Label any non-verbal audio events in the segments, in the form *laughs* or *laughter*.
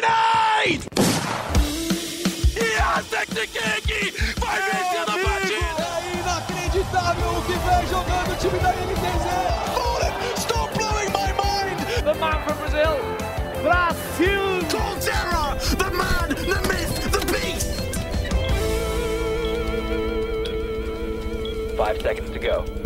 Grenade! Yasekiki vai vencendo a partida! É inacreditável o que vem jogando o time da NTZ! Fallen, stop blowing my mind! The man from Brazil, Brasil! Colterra, the man, the myth, the beast! Five seconds to go.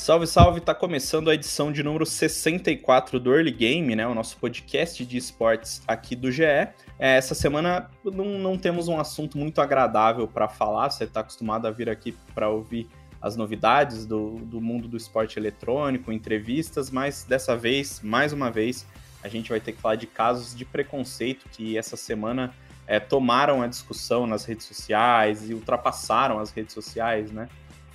Salve, salve! Tá começando a edição de número 64 do Early Game, né? O nosso podcast de esportes aqui do GE. É, essa semana não, não, temos um assunto muito agradável para falar. Você está acostumado a vir aqui para ouvir as novidades do, do mundo do esporte eletrônico, entrevistas, mas dessa vez, mais uma vez, a gente vai ter que falar de casos de preconceito que essa semana é, tomaram a discussão nas redes sociais e ultrapassaram as redes sociais, né?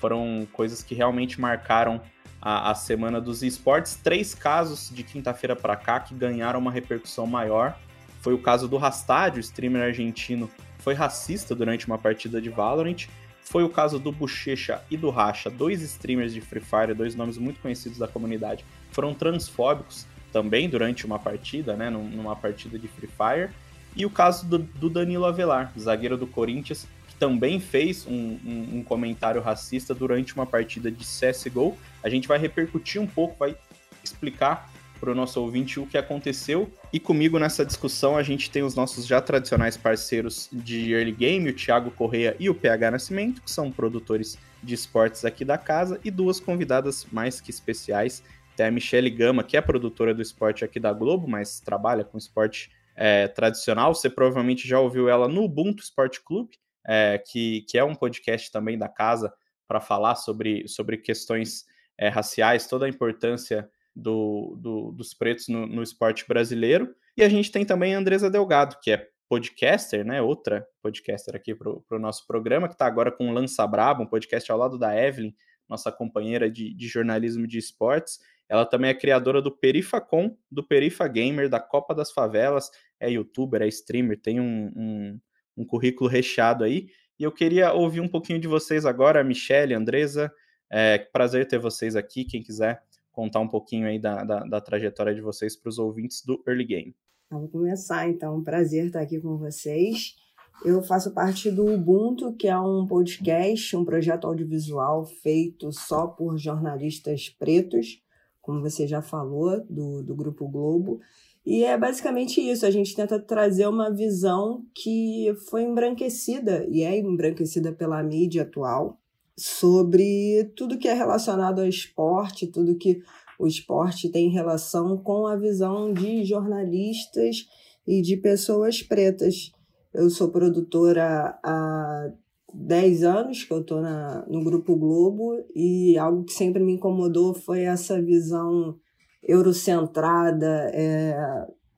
Foram coisas que realmente marcaram a, a semana dos esportes. Três casos de quinta-feira para cá que ganharam uma repercussão maior. Foi o caso do Rastádio, streamer argentino, foi racista durante uma partida de Valorant. Foi o caso do Bochecha e do Racha, dois streamers de Free Fire, dois nomes muito conhecidos da comunidade, foram transfóbicos também durante uma partida, né, numa partida de Free Fire. E o caso do, do Danilo Avelar, zagueiro do Corinthians, também fez um, um, um, comentário racista durante uma partida de CSGO. A gente vai repercutir um pouco, vai explicar para o nosso ouvinte o que aconteceu. E comigo nessa discussão a gente tem os nossos já tradicionais parceiros de early game, o Thiago Correia e o PH Nascimento, que são produtores de esportes aqui da casa, e duas convidadas mais que especiais. Tem a Michelle Gama, que é produtora do esporte aqui da Globo, mas trabalha com esporte é, tradicional. Você provavelmente já ouviu ela no Ubuntu Esporte Clube é, que, que é um podcast também da casa para falar sobre, sobre questões é, raciais, toda a importância do, do, dos pretos no, no, esporte brasileiro. E a gente tem também a Andresa Delgado, que é podcaster, né? Outra podcaster aqui para o nosso programa, que está agora com o Lança Brabo, um podcast ao lado da Evelyn, nossa companheira de, de jornalismo de esportes. Ela também é criadora do Perifacom, do Perifa Gamer, da Copa das Favelas, é youtuber, é streamer, tem um, um um currículo recheado aí. E eu queria ouvir um pouquinho de vocês agora, Michelle, Andresa. É prazer ter vocês aqui. Quem quiser contar um pouquinho aí da, da, da trajetória de vocês para os ouvintes do Early Game. Vamos começar, então. Prazer estar aqui com vocês. Eu faço parte do Ubuntu, que é um podcast, um projeto audiovisual feito só por jornalistas pretos, como você já falou, do, do Grupo Globo. E é basicamente isso, a gente tenta trazer uma visão que foi embranquecida e é embranquecida pela mídia atual sobre tudo que é relacionado ao esporte, tudo que o esporte tem relação com a visão de jornalistas e de pessoas pretas. Eu sou produtora há 10 anos que eu estou no Grupo Globo e algo que sempre me incomodou foi essa visão eurocentrada, é,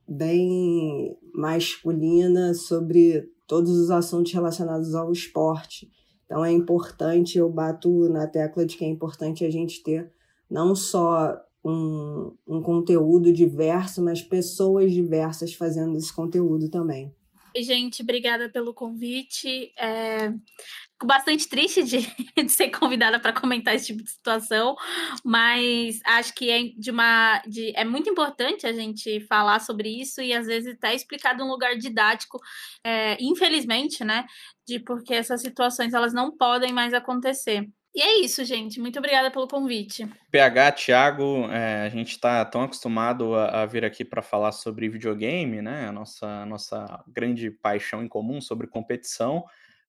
bem masculina sobre todos os assuntos relacionados ao esporte. Então é importante, eu bato na tecla de que é importante a gente ter não só um, um conteúdo diverso, mas pessoas diversas fazendo esse conteúdo também. Gente, obrigada pelo convite. É, bastante triste de, *laughs* de ser convidada para comentar esse tipo de situação, mas acho que é de uma de, é muito importante a gente falar sobre isso e às vezes até explicar de um lugar didático, é, infelizmente, né? De porque essas situações elas não podem mais acontecer. E é isso, gente. Muito obrigada pelo convite. PH, Thiago, é, a gente está tão acostumado a, a vir aqui para falar sobre videogame, né? A nossa, nossa grande paixão em comum sobre competição.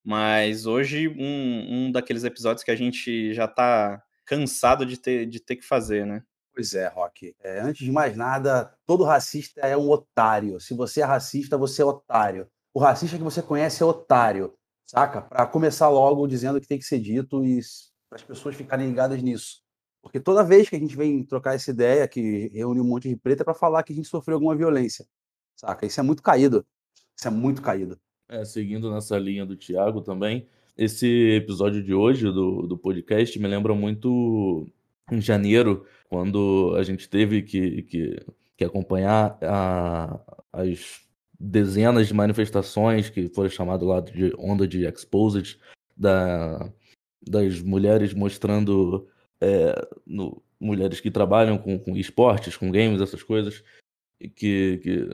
Mas hoje, um, um daqueles episódios que a gente já tá cansado de ter, de ter que fazer, né? Pois é, Rock. É, antes de mais nada, todo racista é um otário. Se você é racista, você é otário. O racista que você conhece é otário, saca? Para começar logo dizendo que tem que ser dito e para as pessoas ficarem ligadas nisso. Porque toda vez que a gente vem trocar essa ideia, que reúne um monte de preta, é para falar que a gente sofreu alguma violência, saca? Isso é muito caído. Isso é muito caído. É, seguindo nessa linha do Thiago também, esse episódio de hoje do, do podcast me lembra muito em janeiro, quando a gente teve que, que, que acompanhar a, as dezenas de manifestações que foram chamadas lá de onda de exposed, da, das mulheres mostrando é, no, mulheres que trabalham com, com esportes, com games, essas coisas, que, que,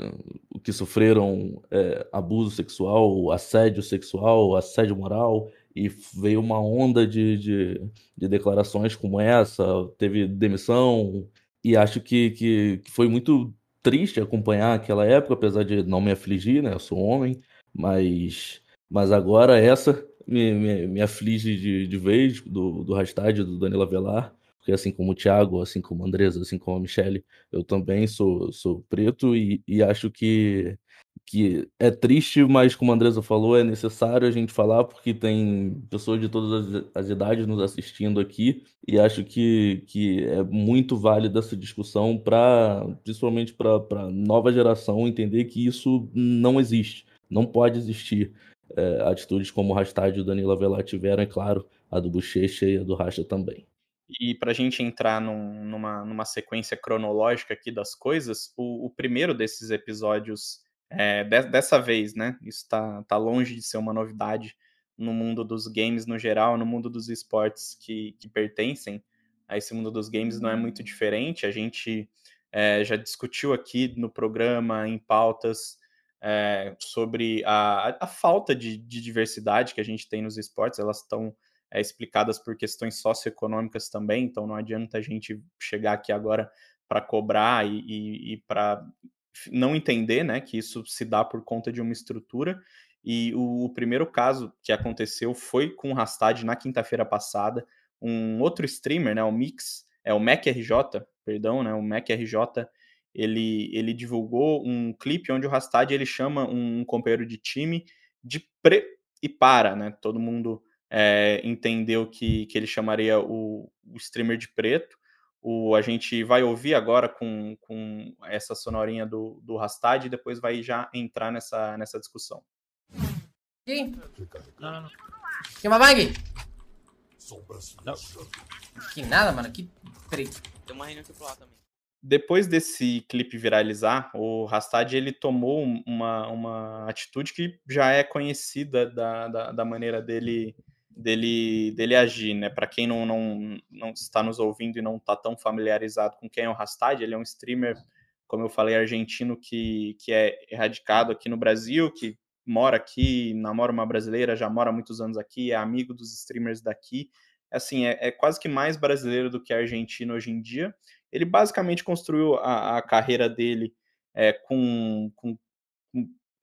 que sofreram é, abuso sexual, assédio sexual, assédio moral, e veio uma onda de, de, de declarações como essa, teve demissão, e acho que, que, que foi muito triste acompanhar aquela época, apesar de não me afligir, né? Eu sou homem, mas, mas agora essa me, me, me aflige de, de vez do, do hashtag do Danilo Avelar porque assim como o Thiago, assim como a Andresa, assim como a Michelle, eu também sou, sou preto e, e acho que, que é triste, mas como a Andresa falou, é necessário a gente falar porque tem pessoas de todas as, as idades nos assistindo aqui e acho que, que é muito válida essa discussão para, principalmente para a nova geração, entender que isso não existe, não pode existir. É, atitudes como o hashtag do Danilo Avelar tiveram, é claro, a do Bochecha e a do Racha também. E para a gente entrar num, numa, numa sequência cronológica aqui das coisas, o, o primeiro desses episódios, é, de, dessa vez, né? Isso está tá longe de ser uma novidade no mundo dos games no geral, no mundo dos esportes que, que pertencem a esse mundo dos games não é muito diferente. A gente é, já discutiu aqui no programa, em pautas, é, sobre a, a falta de, de diversidade que a gente tem nos esportes. Elas estão é, explicadas por questões socioeconômicas também, então não adianta a gente chegar aqui agora para cobrar e, e, e para não entender né, que isso se dá por conta de uma estrutura. E o, o primeiro caso que aconteceu foi com o Rastad na quinta-feira passada. Um outro streamer, né, o Mix, é o MacRJ, perdão, né, o MacRJ, ele, ele divulgou um clipe onde o Rastad ele chama um companheiro de time de pre e para, né? Todo mundo é, entendeu que, que ele chamaria o, o streamer de preto. O, a gente vai ouvir agora com, com essa sonorinha do, do Rastad e depois vai já entrar nessa, nessa discussão. Quem? Não, não, bag? Não. Que nada, mano. Que. Peraí. Tem uma reunião aqui pro lado também depois desse clipe viralizar, o Rastad ele tomou uma, uma atitude que já é conhecida da, da, da maneira dele dele, dele agir, né? Para quem não, não, não está nos ouvindo e não está tão familiarizado com quem é o Rastad, ele é um streamer, como eu falei, argentino que, que é erradicado aqui no Brasil, que mora aqui, namora uma brasileira, já mora muitos anos aqui, é amigo dos streamers daqui. Assim, é, é quase que mais brasileiro do que argentino hoje em dia. Ele basicamente construiu a, a carreira dele é, com, com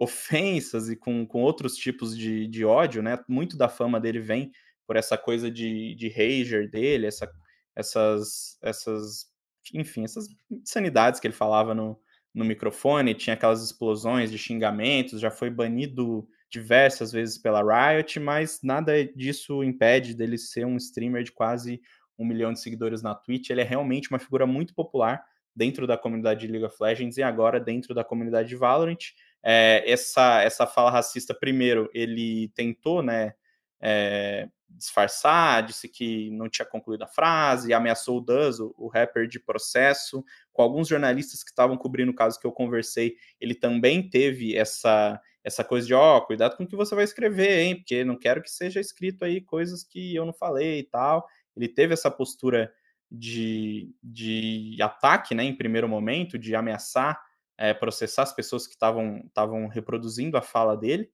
ofensas e com, com outros tipos de, de ódio, né? Muito da fama dele vem por essa coisa de, de rager dele, essa, essas, essas, enfim, essas insanidades que ele falava no, no microfone, tinha aquelas explosões de xingamentos, já foi banido diversas vezes pela Riot, mas nada disso impede dele ser um streamer de quase um milhão de seguidores na Twitch. Ele é realmente uma figura muito popular dentro da comunidade de League of Legends e agora dentro da comunidade de Valorant é, essa, essa fala racista, primeiro, ele tentou, né, é, disfarçar, disse que não tinha concluído a frase, ameaçou o Duz, o, o rapper, de processo. Com alguns jornalistas que estavam cobrindo o caso que eu conversei, ele também teve essa essa coisa de, ó, oh, cuidado com o que você vai escrever, hein, porque não quero que seja escrito aí coisas que eu não falei e tal. Ele teve essa postura de, de ataque, né, em primeiro momento, de ameaçar é, processar as pessoas que estavam reproduzindo a fala dele.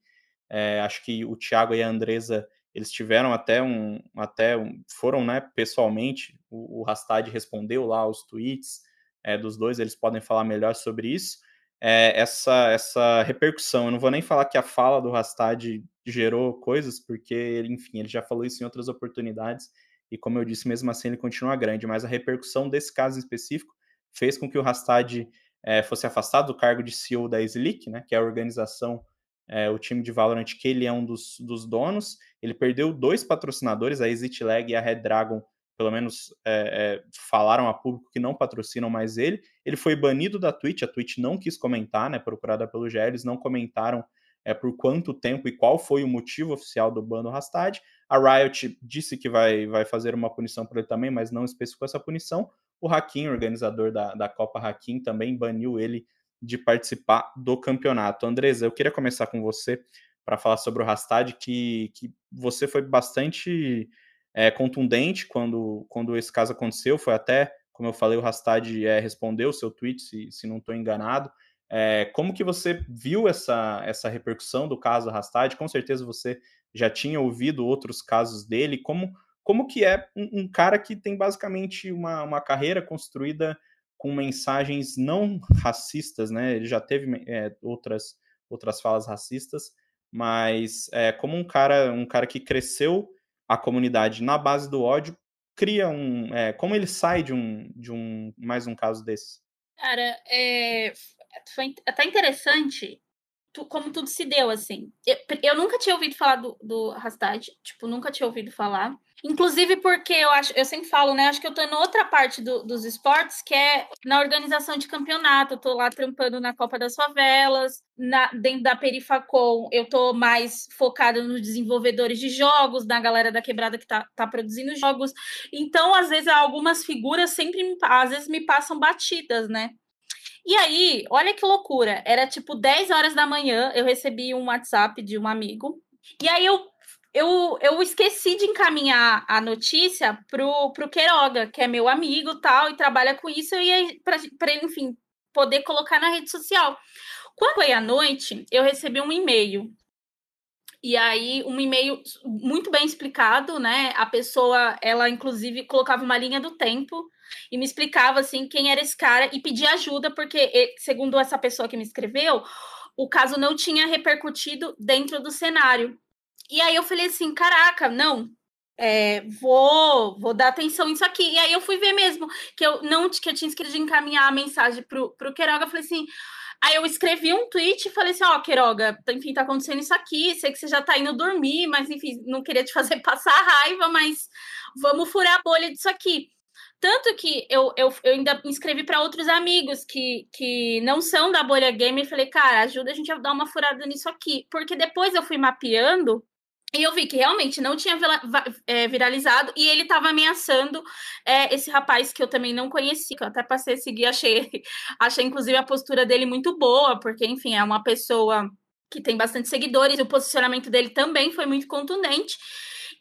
É, acho que o Thiago e a Andresa eles tiveram até um, até um, foram, né, pessoalmente, o, o Rastad respondeu lá os tweets é, dos dois, eles podem falar melhor sobre isso. É, essa, essa repercussão, eu não vou nem falar que a fala do Rastad gerou coisas, porque, enfim, ele já falou isso em outras oportunidades, e como eu disse, mesmo assim ele continua grande, mas a repercussão desse caso em específico fez com que o Rastad é, fosse afastado do cargo de CEO da Slick, né, que é a organização, é, o time de Valorant, que ele é um dos, dos donos. Ele perdeu dois patrocinadores, a Exit Lag e a Red Dragon, pelo menos é, falaram a público que não patrocinam mais ele. Ele foi banido da Twitch, a Twitch não quis comentar, né, procurada pelo GE, eles não comentaram é, por quanto tempo e qual foi o motivo oficial do ban do Rastad. A Riot disse que vai, vai fazer uma punição para ele também, mas não especificou essa punição. O Hakim, organizador da, da Copa Hakim, também baniu ele de participar do campeonato. Andresa, eu queria começar com você para falar sobre o Rastad, que, que você foi bastante é, contundente quando, quando esse caso aconteceu. Foi até, como eu falei, o Rastad é, respondeu o seu tweet, se, se não estou enganado. É, como que você viu essa, essa repercussão do caso Rastad? Com certeza você já tinha ouvido outros casos dele. Como, como que é um, um cara que tem basicamente uma, uma carreira construída com mensagens não racistas, né? Ele já teve é, outras, outras falas racistas, mas é, como um cara, um cara que cresceu a comunidade na base do ódio, cria um. É, como ele sai de um, de um mais um caso desse? Cara, é, foi até interessante tu, como tudo se deu, assim. Eu, eu nunca tinha ouvido falar do, do Rastad, tipo, nunca tinha ouvido falar. Inclusive porque eu acho, eu sempre falo, né? Acho que eu tô em outra parte do, dos esportes, que é na organização de campeonato. Eu tô lá trampando na Copa das Favelas, na, dentro da Perifacom, eu tô mais focada nos desenvolvedores de jogos, na galera da quebrada que tá, tá produzindo jogos. Então, às vezes, algumas figuras sempre, às vezes, me passam batidas, né? E aí, olha que loucura. Era tipo 10 horas da manhã, eu recebi um WhatsApp de um amigo. E aí eu eu, eu esqueci de encaminhar a notícia pro, pro Queiroga, que é meu amigo tal, e trabalha com isso, e para ele, enfim, poder colocar na rede social. Quando foi à noite, eu recebi um e-mail. E aí, um e-mail muito bem explicado, né? A pessoa, ela inclusive colocava uma linha do tempo e me explicava assim quem era esse cara e pedia ajuda, porque, segundo essa pessoa que me escreveu, o caso não tinha repercutido dentro do cenário. E aí eu falei assim: caraca, não. É, vou, vou dar atenção nisso aqui. E aí eu fui ver mesmo que eu não que eu tinha escrito de encaminhar a mensagem pro, pro Queiroga. Eu falei assim: Aí eu escrevi um tweet e falei assim: Ó, oh, enfim, tá acontecendo isso aqui. Sei que você já tá indo dormir, mas enfim, não queria te *laughs* fazer passar raiva, mas vamos furar a bolha disso aqui. Tanto que eu, eu, eu ainda me inscrevi para outros amigos que, que não são da bolha game e falei, cara, ajuda a gente a dar uma furada nisso aqui. Porque depois eu fui mapeando e eu vi que realmente não tinha é, viralizado e ele estava ameaçando é, esse rapaz que eu também não conheci, que eu até passei a seguir, achei, *laughs* achei inclusive a postura dele muito boa, porque, enfim, é uma pessoa que tem bastante seguidores, e o posicionamento dele também foi muito contundente.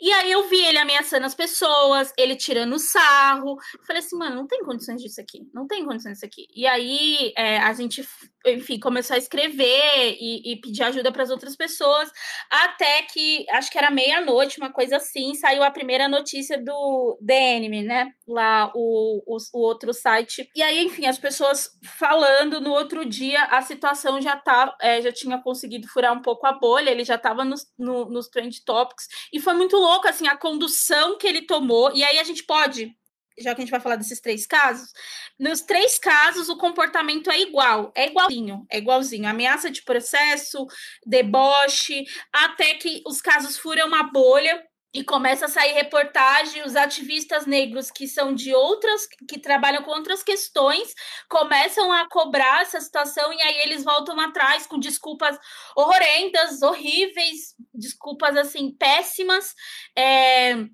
E aí eu vi ele ameaçando as pessoas, ele tirando sarro. falei assim, mano, não tem condições disso aqui. Não tem condições disso aqui. E aí é, a gente, enfim, começou a escrever e, e pedir ajuda para as outras pessoas. Até que, acho que era meia-noite, uma coisa assim, saiu a primeira notícia do Enemy, né? Lá, o, o, o outro site. E aí, enfim, as pessoas falando no outro dia, a situação já tá, é, já tinha conseguido furar um pouco a bolha, ele já estava nos, no, nos trend topics. E foi muito louco, assim, a condução que ele tomou. E aí a gente pode, já que a gente vai falar desses três casos, nos três casos o comportamento é igual, é igualzinho, é igualzinho. Ameaça de processo, deboche, até que os casos furam uma bolha e começa a sair reportagem, os ativistas negros que são de outras, que trabalham com outras questões, começam a cobrar essa situação e aí eles voltam atrás com desculpas horrendas, horríveis, desculpas assim péssimas. É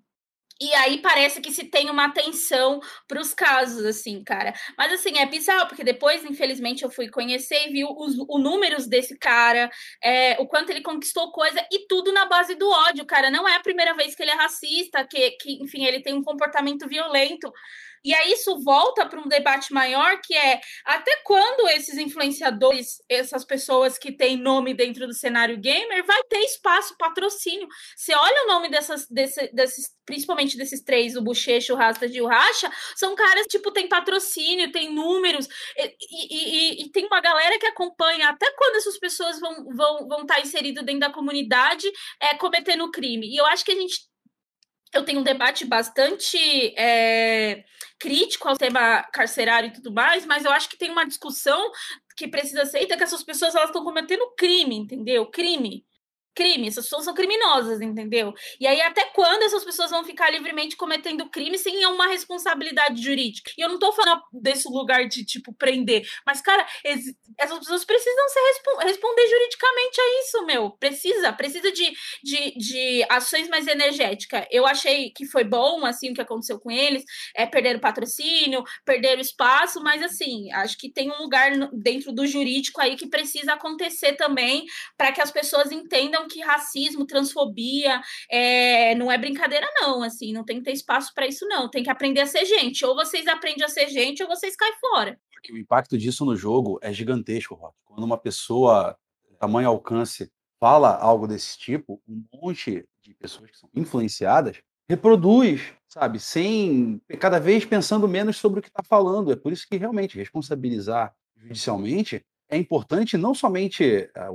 e aí parece que se tem uma atenção para os casos, assim, cara. Mas assim, é bizarro, porque depois, infelizmente, eu fui conhecer e vi os, os números desse cara, é, o quanto ele conquistou coisa, e tudo na base do ódio, cara. Não é a primeira vez que ele é racista, que, que enfim, ele tem um comportamento violento. E aí isso volta para um debate maior que é até quando esses influenciadores, essas pessoas que têm nome dentro do cenário gamer, vai ter espaço, patrocínio. Você olha o nome dessas, desse, desses, principalmente desses três, o Bochecha, o Rasta e o Racha, são caras, tipo, tem patrocínio, tem números, e, e, e, e, tem uma galera que acompanha até quando essas pessoas vão estar vão, vão tá inseridas dentro da comunidade é, cometendo crime. E eu acho que a gente eu tenho um debate bastante é, crítico ao tema carcerário e tudo mais, mas eu acho que tem uma discussão que precisa ser feita que essas pessoas elas estão cometendo crime, entendeu? Crime crime, essas pessoas são criminosas, entendeu? E aí, até quando essas pessoas vão ficar livremente cometendo crime sem uma responsabilidade jurídica? E eu não tô falando desse lugar de, tipo, prender, mas, cara, essas pessoas precisam ser responder juridicamente a isso, meu. Precisa, precisa de, de, de ações mais energéticas. Eu achei que foi bom, assim, o que aconteceu com eles, é perder o patrocínio, perder o espaço, mas, assim, acho que tem um lugar dentro do jurídico aí que precisa acontecer também para que as pessoas entendam que racismo, transfobia é, não é brincadeira, não. Assim, não tem que ter espaço para isso, não. Tem que aprender a ser gente. Ou vocês aprendem a ser gente, ou vocês caem fora. O impacto disso no jogo é gigantesco, Rock. Quando uma pessoa tamanho alcance fala algo desse tipo, um monte de pessoas que são influenciadas reproduz, sabe, sem cada vez pensando menos sobre o que está falando. É por isso que realmente responsabilizar judicialmente é importante não somente a,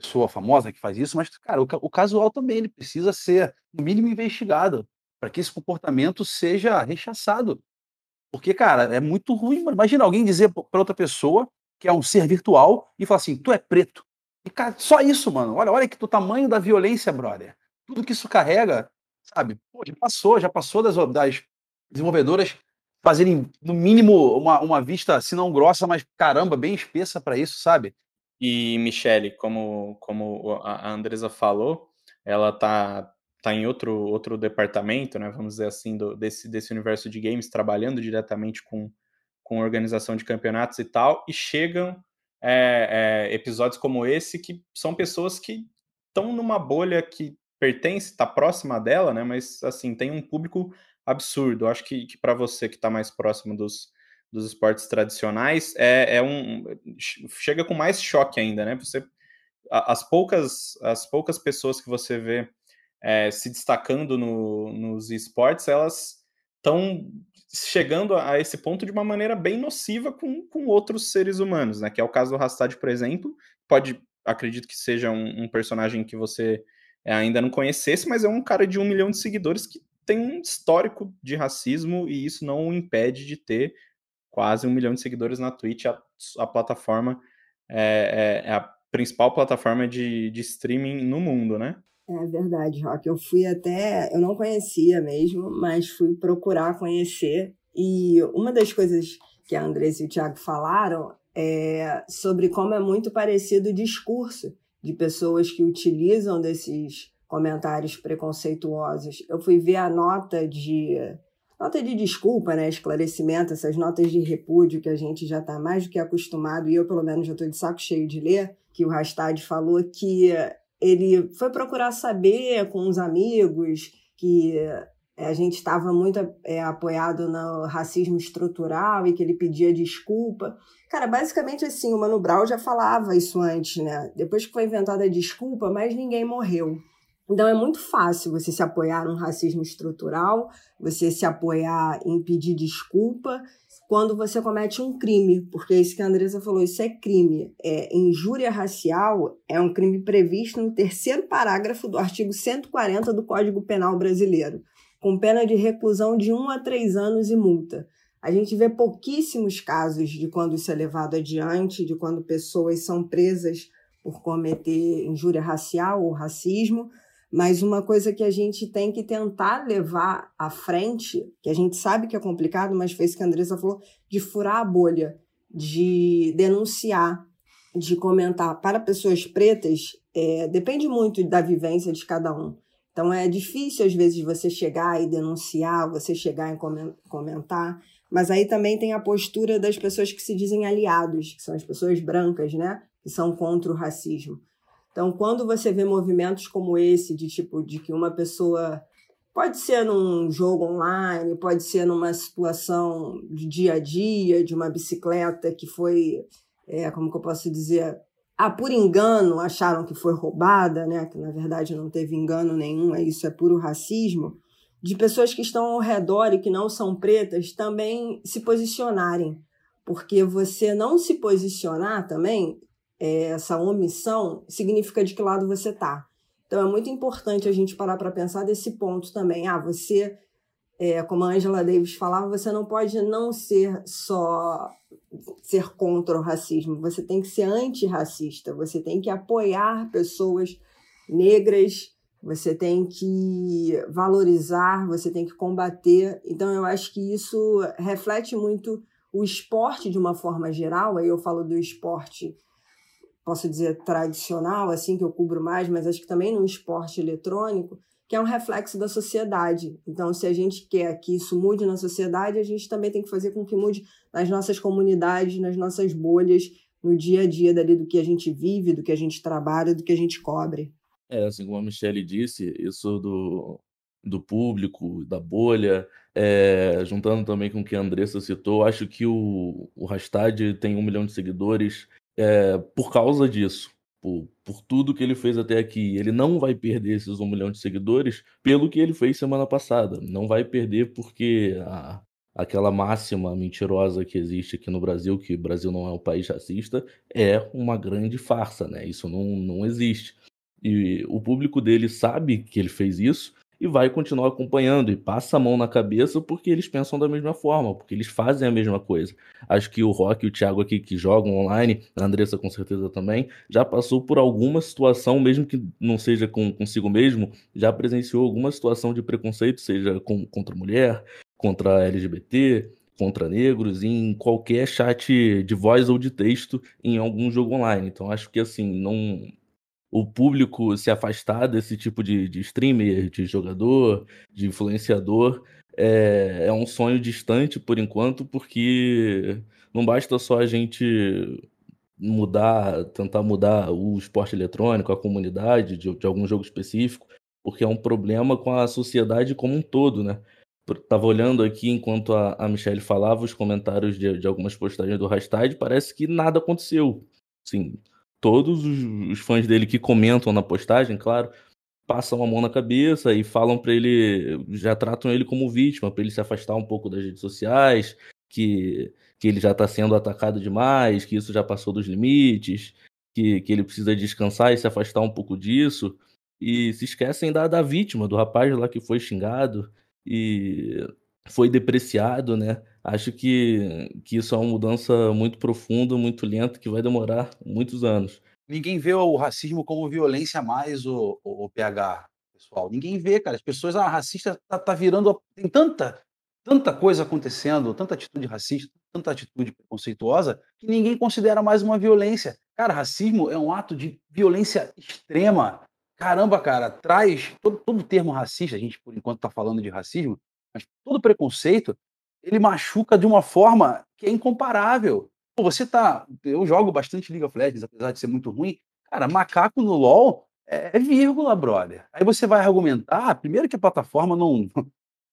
pessoa famosa que faz isso, mas cara, o, o casual também ele precisa ser no mínimo investigado para que esse comportamento seja rechaçado. Porque, cara, é muito ruim. Imagina alguém dizer para outra pessoa que é um ser virtual e falar assim: tu é preto. E, cara, só isso, mano. Olha, olha que o tamanho da violência, brother. Tudo que isso carrega, sabe? Pô, já passou, já passou das, das desenvolvedoras fazerem, no mínimo, uma, uma vista, se não grossa, mas caramba, bem espessa para isso, sabe? E, Michele, como, como a Andresa falou, ela tá, tá em outro, outro departamento, né? Vamos dizer assim, do, desse, desse universo de games, trabalhando diretamente com, com organização de campeonatos e tal, e chegam é, é, episódios como esse que são pessoas que estão numa bolha que pertence, está próxima dela, né? Mas assim, tem um público absurdo. acho que, que para você que está mais próximo dos, dos esportes tradicionais, é, é, um. chega com mais choque ainda, né? Você. As poucas, as poucas pessoas que você vê é, se destacando no, nos esportes, elas estão chegando a esse ponto de uma maneira bem nociva com, com outros seres humanos, né? Que é o caso do Rastad, por exemplo. Pode, acredito que seja um, um personagem que você é, ainda não conhecesse, mas é um cara de um milhão de seguidores que tem um histórico de racismo e isso não o impede de ter quase um milhão de seguidores na Twitch. A, a plataforma é, é, é, a principal plataforma de, de streaming no mundo, né? É verdade, Rock. Eu fui até. Eu não conhecia mesmo, mas fui procurar conhecer. E uma das coisas que a Andressa e o Thiago falaram é sobre como é muito parecido o discurso de pessoas que utilizam desses comentários preconceituosos. Eu fui ver a nota de nota de desculpa, né, esclarecimento, essas notas de repúdio que a gente já está mais do que acostumado, e eu pelo menos já estou de saco cheio de ler, que o Rastad falou que ele foi procurar saber com os amigos que é, a gente estava muito é, apoiado no racismo estrutural e que ele pedia desculpa. Cara, basicamente assim, o Mano Brown já falava isso antes, né? Depois que foi inventada a desculpa, mas ninguém morreu. Então é muito fácil você se apoiar num racismo estrutural, você se apoiar em pedir desculpa quando você comete um crime, porque isso que a Andressa falou, isso é crime. É, injúria racial é um crime previsto no terceiro parágrafo do artigo 140 do Código Penal brasileiro com pena de reclusão de 1 a 3 anos e multa. A gente vê pouquíssimos casos de quando isso é levado adiante, de quando pessoas são presas por cometer injúria racial ou racismo, mas uma coisa que a gente tem que tentar levar à frente, que a gente sabe que é complicado, mas fez que a Andressa falou, de furar a bolha, de denunciar, de comentar para pessoas pretas, é, depende muito da vivência de cada um. Então é difícil às vezes você chegar e denunciar, você chegar e comentar, mas aí também tem a postura das pessoas que se dizem aliados, que são as pessoas brancas, né, que são contra o racismo. Então, quando você vê movimentos como esse, de tipo, de que uma pessoa pode ser num jogo online, pode ser numa situação de dia a dia, de uma bicicleta que foi, é, como que eu posso dizer, ah, por engano acharam que foi roubada, né? que na verdade não teve engano nenhum, é isso é puro racismo, de pessoas que estão ao redor e que não são pretas também se posicionarem. Porque você não se posicionar também, é, essa omissão, significa de que lado você está. Então é muito importante a gente parar para pensar desse ponto também. Ah, você, é, como a Angela Davis falava, você não pode não ser só ser contra o racismo, você tem que ser antirracista, você tem que apoiar pessoas negras, você tem que valorizar, você tem que combater. Então, eu acho que isso reflete muito o esporte de uma forma geral. Aí eu falo do esporte, posso dizer tradicional, assim que eu cubro mais, mas acho que também no esporte eletrônico, que é um reflexo da sociedade. Então, se a gente quer que isso mude na sociedade, a gente também tem que fazer com que mude nas nossas comunidades, nas nossas bolhas, no dia a dia dali do que a gente vive, do que a gente trabalha, do que a gente cobre. É, assim como a Michelle disse, isso do, do público, da bolha, é, juntando também com o que a Andressa citou, acho que o, o Rastad tem um milhão de seguidores é, por causa disso. Por, por tudo que ele fez até aqui. Ele não vai perder esses um milhão de seguidores pelo que ele fez semana passada. Não vai perder porque a, aquela máxima mentirosa que existe aqui no Brasil, que o Brasil não é um país racista, é uma grande farsa, né? Isso não, não existe. E o público dele sabe que ele fez isso e vai continuar acompanhando e passa a mão na cabeça porque eles pensam da mesma forma, porque eles fazem a mesma coisa. Acho que o Rock e o Thiago aqui que jogam online, a Andressa com certeza também, já passou por alguma situação, mesmo que não seja com, consigo mesmo, já presenciou alguma situação de preconceito, seja com, contra mulher, contra LGBT, contra negros, em qualquer chat de voz ou de texto em algum jogo online. Então acho que assim, não o público se afastar desse tipo de, de streamer, de jogador, de influenciador, é, é um sonho distante por enquanto, porque não basta só a gente mudar, tentar mudar o esporte eletrônico, a comunidade de, de algum jogo específico, porque é um problema com a sociedade como um todo, né? Tava olhando aqui enquanto a, a Michelle falava os comentários de, de algumas postagens do hashtag, parece que nada aconteceu. Sim, todos os, os fãs dele que comentam na postagem, claro, passam a mão na cabeça e falam para ele, já tratam ele como vítima, para ele se afastar um pouco das redes sociais, que, que ele já está sendo atacado demais, que isso já passou dos limites, que, que ele precisa descansar e se afastar um pouco disso. E se esquecem da, da vítima, do rapaz lá que foi xingado e foi depreciado, né? Acho que, que isso é uma mudança muito profunda, muito lenta, que vai demorar muitos anos. Ninguém vê o racismo como violência mais, o, o, o PH, pessoal. Ninguém vê, cara. As pessoas, ah, racista tá, tá virando. Tem tanta, tanta coisa acontecendo, tanta atitude racista, tanta atitude preconceituosa, que ninguém considera mais uma violência. Cara, racismo é um ato de violência extrema. Caramba, cara, traz todo, todo termo racista, a gente por enquanto está falando de racismo, mas todo preconceito ele machuca de uma forma que é incomparável. Pô, você tá. Eu jogo bastante League of Legends, apesar de ser muito ruim. Cara, macaco no LoL é, vírgula, brother. Aí você vai argumentar, primeiro que a plataforma não. *laughs*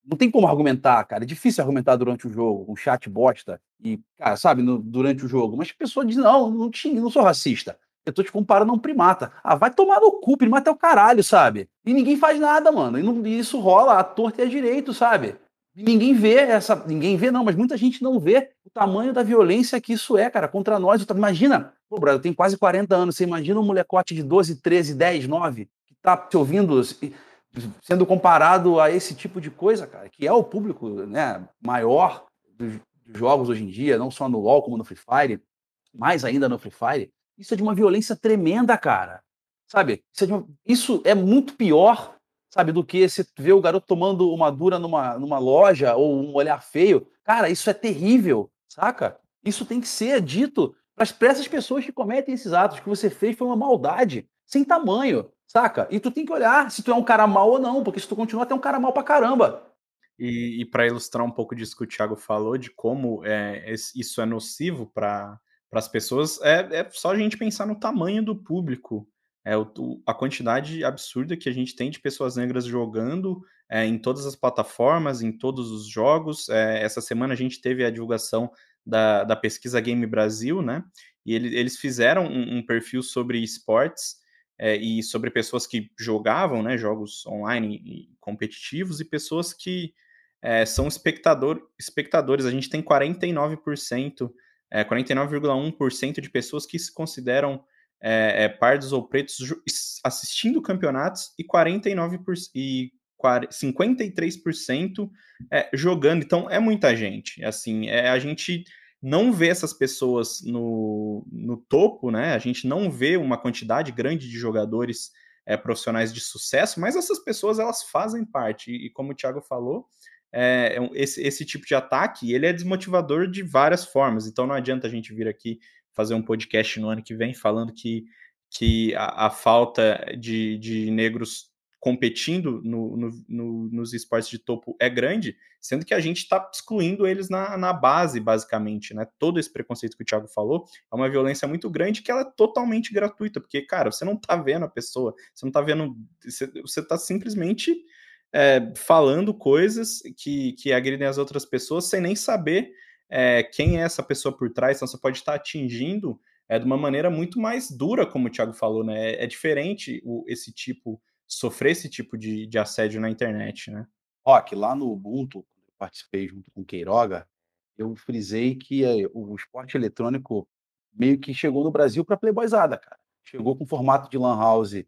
Não tem como argumentar, cara. É difícil argumentar durante o jogo, um chat bosta. E, cara, sabe, no, durante o jogo. Mas a pessoa diz: não, não, tinha, não sou racista. Eu tô te comparando a um primata. Ah, vai tomar no cu, primata é o caralho, sabe? E ninguém faz nada, mano. E, não, e isso rola à torta e à direito, sabe? Ninguém vê essa. Ninguém vê, não, mas muita gente não vê o tamanho da violência que isso é, cara, contra nós. Imagina, pô, brother, eu tenho quase 40 anos. Você imagina um molecote de 12, 13, 10, 9, que tá te ouvindo, sendo comparado a esse tipo de coisa, cara, que é o público né, maior dos jogos hoje em dia, não só no LoL, como no Free Fire, mais ainda no Free Fire. Isso é de uma violência tremenda, cara. Sabe? Isso é, uma... isso é muito pior sabe, do que você ver o garoto tomando uma dura numa, numa loja ou um olhar feio. Cara, isso é terrível, saca? Isso tem que ser dito para essas pessoas que cometem esses atos. que você fez foi uma maldade, sem tamanho, saca? E tu tem que olhar se tu é um cara mal ou não, porque se tu continuar, tu é um cara mal pra caramba. E, e para ilustrar um pouco disso que o Thiago falou, de como é, isso é nocivo para as pessoas, é, é só a gente pensar no tamanho do público é, o, a quantidade absurda que a gente tem de pessoas negras jogando é, em todas as plataformas, em todos os jogos. É, essa semana a gente teve a divulgação da, da pesquisa Game Brasil, né? E ele, eles fizeram um, um, perfil sobre esportes é, e sobre pessoas que jogavam, né? Jogos online e competitivos e pessoas que são espectador, espectadores. A gente tem 49%, é, 49,1% de pessoas que se consideram é, é, pardos ou pretos assistindo campeonatos e 49% e 53% é, jogando. Então é muita gente. Assim, é, a gente não vê essas pessoas no, no topo, né? A gente não vê uma quantidade grande de jogadores é, profissionais de sucesso, mas essas pessoas elas fazem parte. E, e como o Thiago falou, é, é esse, esse tipo de ataque ele é desmotivador de várias formas. Então não adianta a gente vir aqui fazer um podcast no ano que vem falando que, que a, a falta de, de negros competindo no, no, no, nos esportes de topo é grande, sendo que a gente está excluindo eles na, na base, basicamente, né? Todo esse preconceito que o Thiago falou é uma violência muito grande que ela é totalmente gratuita, porque, cara, você não tá vendo a pessoa, você não tá vendo, você, você tá simplesmente é, falando coisas que, que agridem as outras pessoas sem nem saber é, quem é essa pessoa por trás, então você pode estar atingindo é, de uma maneira muito mais dura, como o Thiago falou, né? É, é diferente o, esse tipo, sofrer esse tipo de, de assédio na internet, né? Rock, lá no Ubuntu, eu participei junto com o Queiroga, eu frisei que é, o esporte eletrônico meio que chegou no Brasil para playboyzada, cara. Chegou com formato de lan house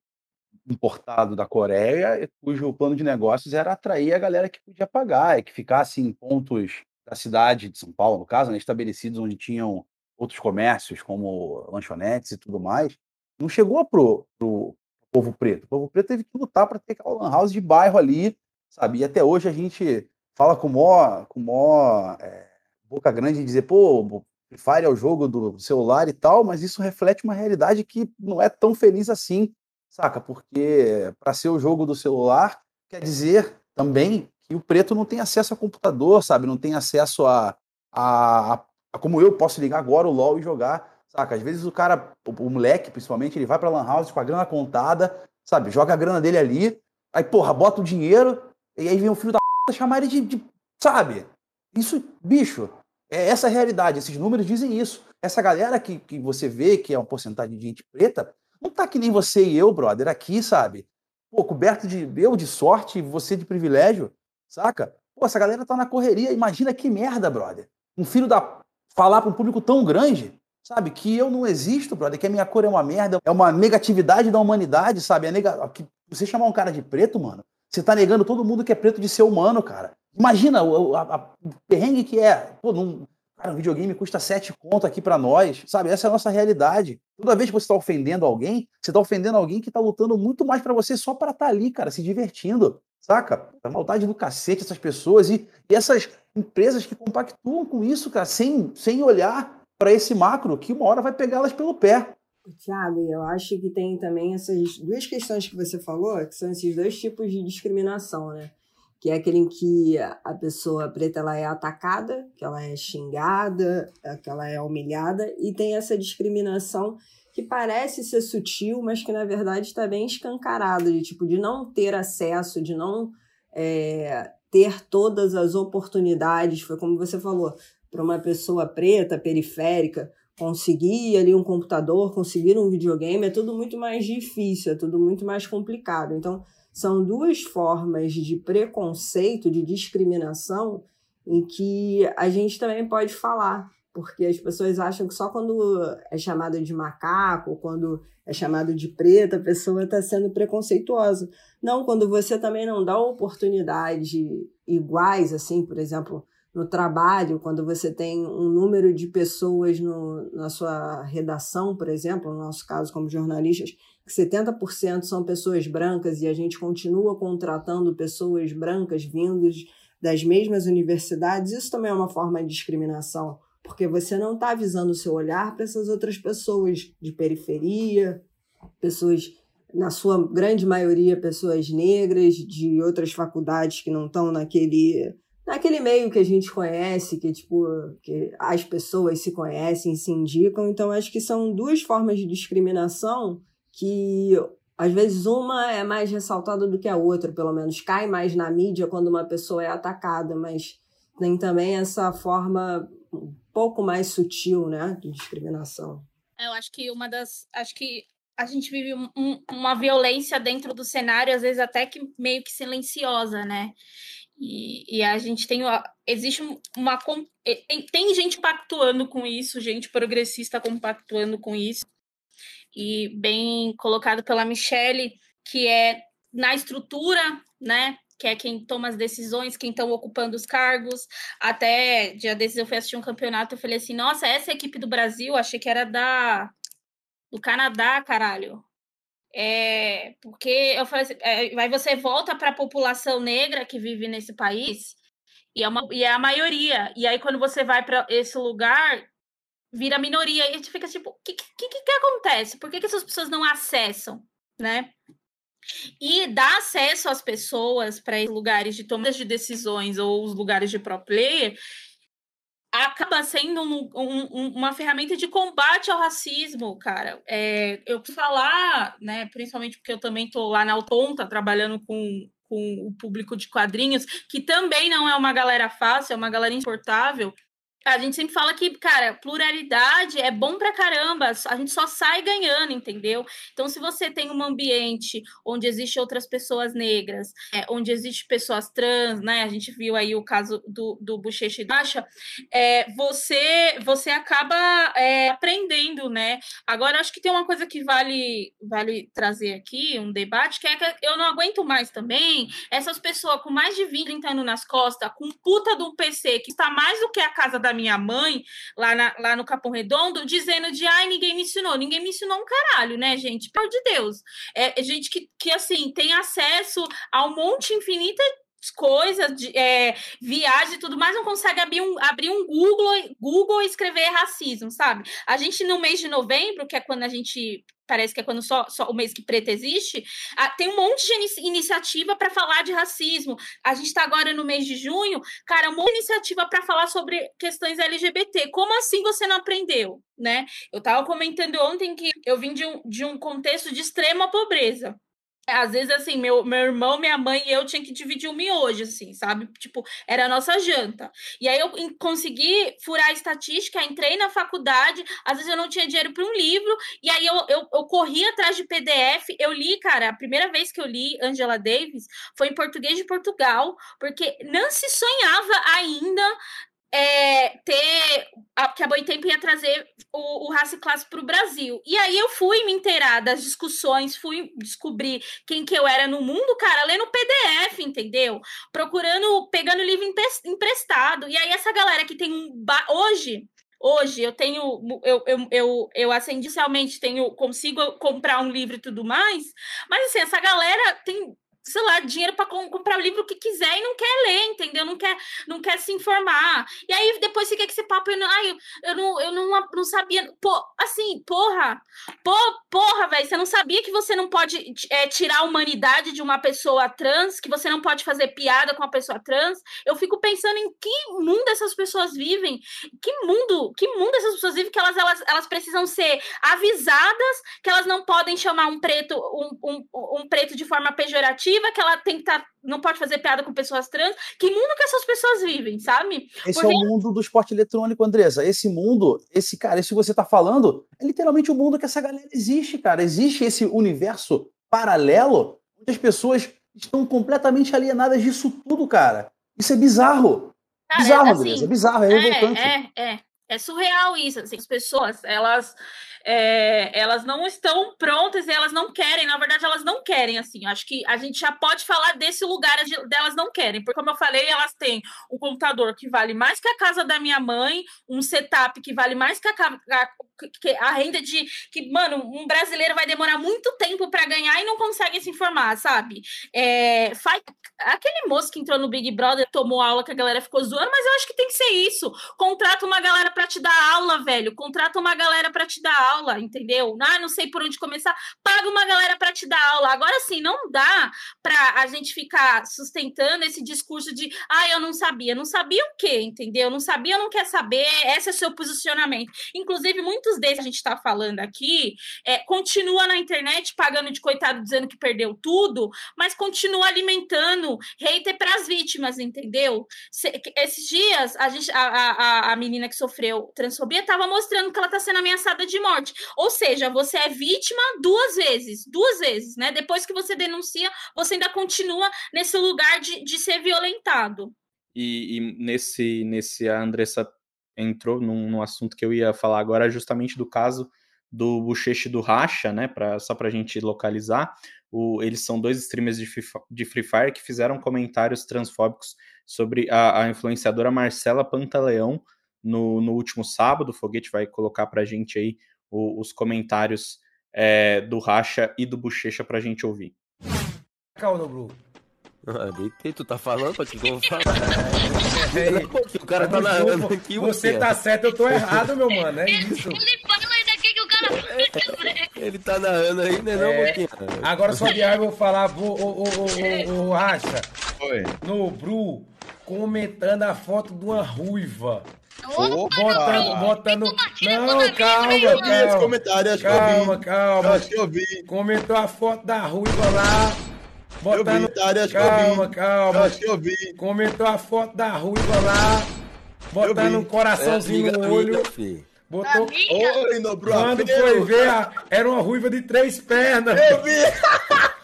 importado da Coreia, cujo plano de negócios era atrair a galera que podia pagar e que ficasse em pontos da cidade de São Paulo, no caso, né, estabelecidos onde tinham outros comércios, como lanchonetes e tudo mais, não chegou pro, pro povo preto. O povo preto teve que lutar para ter aquela lan house de bairro ali, sabe? E até hoje a gente fala com mó, com mó é, boca grande e dizer, pô, Free Fire é o jogo do celular e tal, mas isso reflete uma realidade que não é tão feliz assim, saca? Porque para ser o jogo do celular, quer dizer também que o preto não tem acesso a computador, sabe? Não tem acesso a, a, a como eu posso ligar agora o LoL e jogar, saca? Às vezes o cara, o, o moleque principalmente, ele vai pra Lan House com a grana contada, sabe? Joga a grana dele ali, aí porra, bota o dinheiro, e aí vem o filho da p chamar ele de, de sabe? Isso, bicho, é essa a realidade, esses números dizem isso. Essa galera que, que você vê que é uma porcentagem de gente preta, não tá que nem você e eu, brother, aqui, sabe? Pô, coberto de eu de sorte, você de privilégio. Saca? Pô, essa galera tá na correria. Imagina que merda, brother. Um filho da. falar para um público tão grande, sabe? Que eu não existo, brother. Que a minha cor é uma merda. É uma negatividade da humanidade, sabe? É nega... Você chamar um cara de preto, mano, você tá negando todo mundo que é preto de ser humano, cara. Imagina o, a, a, o perrengue que é. Pô, num, Cara, um videogame custa sete conto aqui para nós, sabe? Essa é a nossa realidade. Toda vez que você está ofendendo alguém, você está ofendendo alguém que está lutando muito mais para você só para estar tá ali, cara, se divertindo. Saca? A maldade do cacete essas pessoas e, e essas empresas que compactuam com isso, cara, sem, sem olhar para esse macro que uma hora vai pegá-las pelo pé. Tiago, eu acho que tem também essas duas questões que você falou, que são esses dois tipos de discriminação, né? Que é aquele em que a pessoa preta ela é atacada, que ela é xingada, que ela é humilhada, e tem essa discriminação que parece ser sutil, mas que na verdade está bem escancarado, de tipo, de não ter acesso, de não é, ter todas as oportunidades, foi como você falou, para uma pessoa preta, periférica, conseguir ali um computador, conseguir um videogame, é tudo muito mais difícil, é tudo muito mais complicado. Então, são duas formas de preconceito, de discriminação, em que a gente também pode falar porque as pessoas acham que só quando é chamado de macaco, quando é chamado de preta, a pessoa está sendo preconceituosa. Não, quando você também não dá oportunidade iguais, assim, por exemplo, no trabalho, quando você tem um número de pessoas no, na sua redação, por exemplo, no nosso caso como jornalistas, que 70% são pessoas brancas e a gente continua contratando pessoas brancas vindas das mesmas universidades, isso também é uma forma de discriminação porque você não está avisando o seu olhar para essas outras pessoas de periferia, pessoas, na sua grande maioria, pessoas negras, de outras faculdades que não estão naquele, naquele meio que a gente conhece, que, tipo, que as pessoas se conhecem, se indicam. Então, acho que são duas formas de discriminação que às vezes uma é mais ressaltada do que a outra, pelo menos cai mais na mídia quando uma pessoa é atacada, mas tem também essa forma um pouco mais sutil, né, de discriminação. É, eu acho que uma das, acho que a gente vive um, um, uma violência dentro do cenário, às vezes até que meio que silenciosa, né? E, e a gente tem, existe uma, tem, tem gente pactuando com isso, gente progressista compactuando com isso, e bem colocado pela Michelle, que é na estrutura, né, que é quem toma as decisões, quem estão ocupando os cargos. Até dia desses eu fui assistir um campeonato, eu falei assim, nossa, essa é a equipe do Brasil, achei que era da do Canadá, caralho. É, porque eu falei assim, é, aí você volta para a população negra que vive nesse país e é, uma, e é a maioria. E aí quando você vai para esse lugar, vira minoria e a gente fica tipo, o que, que, que, que, acontece? Por que, que essas pessoas não acessam, né? e dar acesso às pessoas para lugares de tomada de decisões ou os lugares de pro player acaba sendo um, um, uma ferramenta de combate ao racismo, cara. É, eu falar, né, principalmente porque eu também estou lá na Altonta trabalhando com, com o público de quadrinhos, que também não é uma galera fácil, é uma galera insuportável a gente sempre fala que, cara, pluralidade é bom pra caramba, a gente só sai ganhando, entendeu? Então, se você tem um ambiente onde existem outras pessoas negras, é, onde existem pessoas trans, né? A gente viu aí o caso do, do Bochecha e Dasha, é, você, você acaba é, aprendendo, né? Agora, acho que tem uma coisa que vale, vale trazer aqui, um debate, que é que eu não aguento mais também essas pessoas com mais de 20, 30 anos nas costas, com puta um PC que está mais do que a casa da da minha mãe, lá, na, lá no Capão Redondo, dizendo de ai, ninguém me ensinou. Ninguém me ensinou um caralho, né, gente? Pelo de Deus. É, é gente que, que, assim, tem acesso a um monte infinito coisas, de, é, viagem e tudo mais, não consegue abrir um, abrir um Google, Google e escrever racismo, sabe? A gente, no mês de novembro, que é quando a gente parece que é quando só, só o mês que preto existe, tem um monte de iniciativa para falar de racismo. A gente está agora no mês de junho, cara, uma iniciativa para falar sobre questões LGBT. Como assim você não aprendeu? Né? Eu estava comentando ontem que eu vim de um, de um contexto de extrema pobreza às vezes, assim, meu, meu irmão, minha mãe e eu tinha que dividir um miojo, assim, sabe? Tipo, era a nossa janta. E aí eu consegui furar a estatística, entrei na faculdade, às vezes eu não tinha dinheiro para um livro, e aí eu, eu, eu corri atrás de PDF, eu li, cara, a primeira vez que eu li Angela Davis foi em português de Portugal, porque não se sonhava ainda é, ter a, que a Boitempo ia trazer o, o raça e classe para o Brasil. E aí eu fui me inteirar das discussões, fui descobrir quem que eu era no mundo, cara, lendo PDF, entendeu? Procurando, pegando livro emprestado. E aí essa galera que tem um hoje Hoje eu tenho, eu, eu, eu, eu tenho, consigo comprar um livro e tudo mais, mas assim, essa galera tem sei lá, dinheiro para comprar o livro que quiser e não quer ler, entendeu? Não quer, não quer se informar. E aí depois fica esse papo, eu não, ai, eu, eu, não, eu não, não sabia. Pô, assim, porra, pô, porra, velho, você não sabia que você não pode é, tirar a humanidade de uma pessoa trans, que você não pode fazer piada com uma pessoa trans. Eu fico pensando em que mundo essas pessoas vivem, que mundo, que mundo essas pessoas vivem que elas, elas, elas precisam ser avisadas que elas não podem chamar um preto, um, um, um preto de forma pejorativa que ela tem que estar. Tá, não pode fazer piada com pessoas trans. Que mundo que essas pessoas vivem, sabe? Esse Porque... é o mundo do esporte eletrônico, Andresa. Esse mundo, esse cara, esse que você tá falando, é literalmente o mundo que essa galera existe, cara. Existe esse universo paralelo onde as pessoas estão completamente alienadas disso tudo, cara. Isso é bizarro. Cara, bizarro, é, assim, Andresa. É bizarro, é, é revoltante. É, é. É surreal isso. Assim, as pessoas, elas é, elas não estão prontas e elas não querem, na verdade, elas não querem, assim. Acho que a gente já pode falar desse lugar de, não querem, porque, como eu falei, elas têm um computador que vale mais que a casa da minha mãe, um setup que vale mais que a, a, que a renda de. que, mano, um brasileiro vai demorar muito tempo para ganhar e não consegue se informar, sabe? É, faz, aquele moço que entrou no Big Brother tomou aula que a galera ficou zoando, mas eu acho que tem que ser isso. Contrata uma galera para te dar aula, velho. Contrata uma galera para te dar aula aula, entendeu? Ah, não sei por onde começar. Paga uma galera para te dar aula. Agora sim, não dá para a gente ficar sustentando esse discurso de, ah, eu não sabia. Não sabia o quê, entendeu? Não sabia, não quer saber. Esse é o seu posicionamento. Inclusive, muitos desses que a gente está falando aqui é, continua na internet pagando de coitado, dizendo que perdeu tudo, mas continua alimentando hater para as vítimas, entendeu? esses dias, a, gente, a, a, a menina que sofreu transfobia estava mostrando que ela está sendo ameaçada de morte morte. Ou seja, você é vítima duas vezes, duas vezes, né? Depois que você denuncia, você ainda continua nesse lugar de, de ser violentado. E, e nesse, nesse, a Andressa entrou num, num, assunto que eu ia falar agora, justamente do caso do Bocheche do Racha, né? Pra, só para a gente localizar. O, eles são dois streamers de, de Free Fire que fizeram comentários transfóbicos sobre a, a influenciadora Marcela Pantaleão no, no último sábado. O Foguete vai colocar para a gente aí o, os comentários é, do Racha e do Bochecha pra gente ouvir. Calma, Bru. Ah, que tu tá falando pra *laughs* que eu falar? É, é, o cara tá narrando aqui. Você tá certo, eu tô *laughs* errado, meu mano. É isso. Ele fala daqui que o cara fica Ele tá narrando aí, né, não, É, Boquinha? Agora só de eu vou falar, ô, ô, ô, ô, Racha. Oi. No Bru, comentando a foto de uma ruiva. Opa, Botando, botando. Não, calma, Eu vi esse calma. comentário, acho que eu vi. Calma, calma. Acho que eu vi. Comentou a foto da ruiva lá. Botando. vi, Tari, acho que eu calma, vi. calma. Acho que eu vi. Comentou a foto da ruiva lá. Botando um coraçãozinho É, no amiga, olho. amiga, filho. Botou. Oi, no. Quando foi ver, a- era uma ruiva de três pernas. Eu vi. *laughs*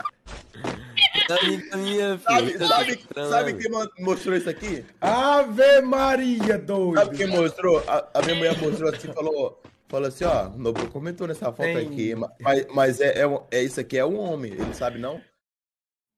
Minha, Sabe, sabe, Tá sabe quem mostrou isso aqui? Ave Maria, doido. Sabe quem mostrou? A, a minha mulher mostrou assim, falou, falou assim, ó, Nobu comentou nessa foto Tem. aqui, ma- mas, mas é, é, é isso aqui, é um homem, ele sabe não?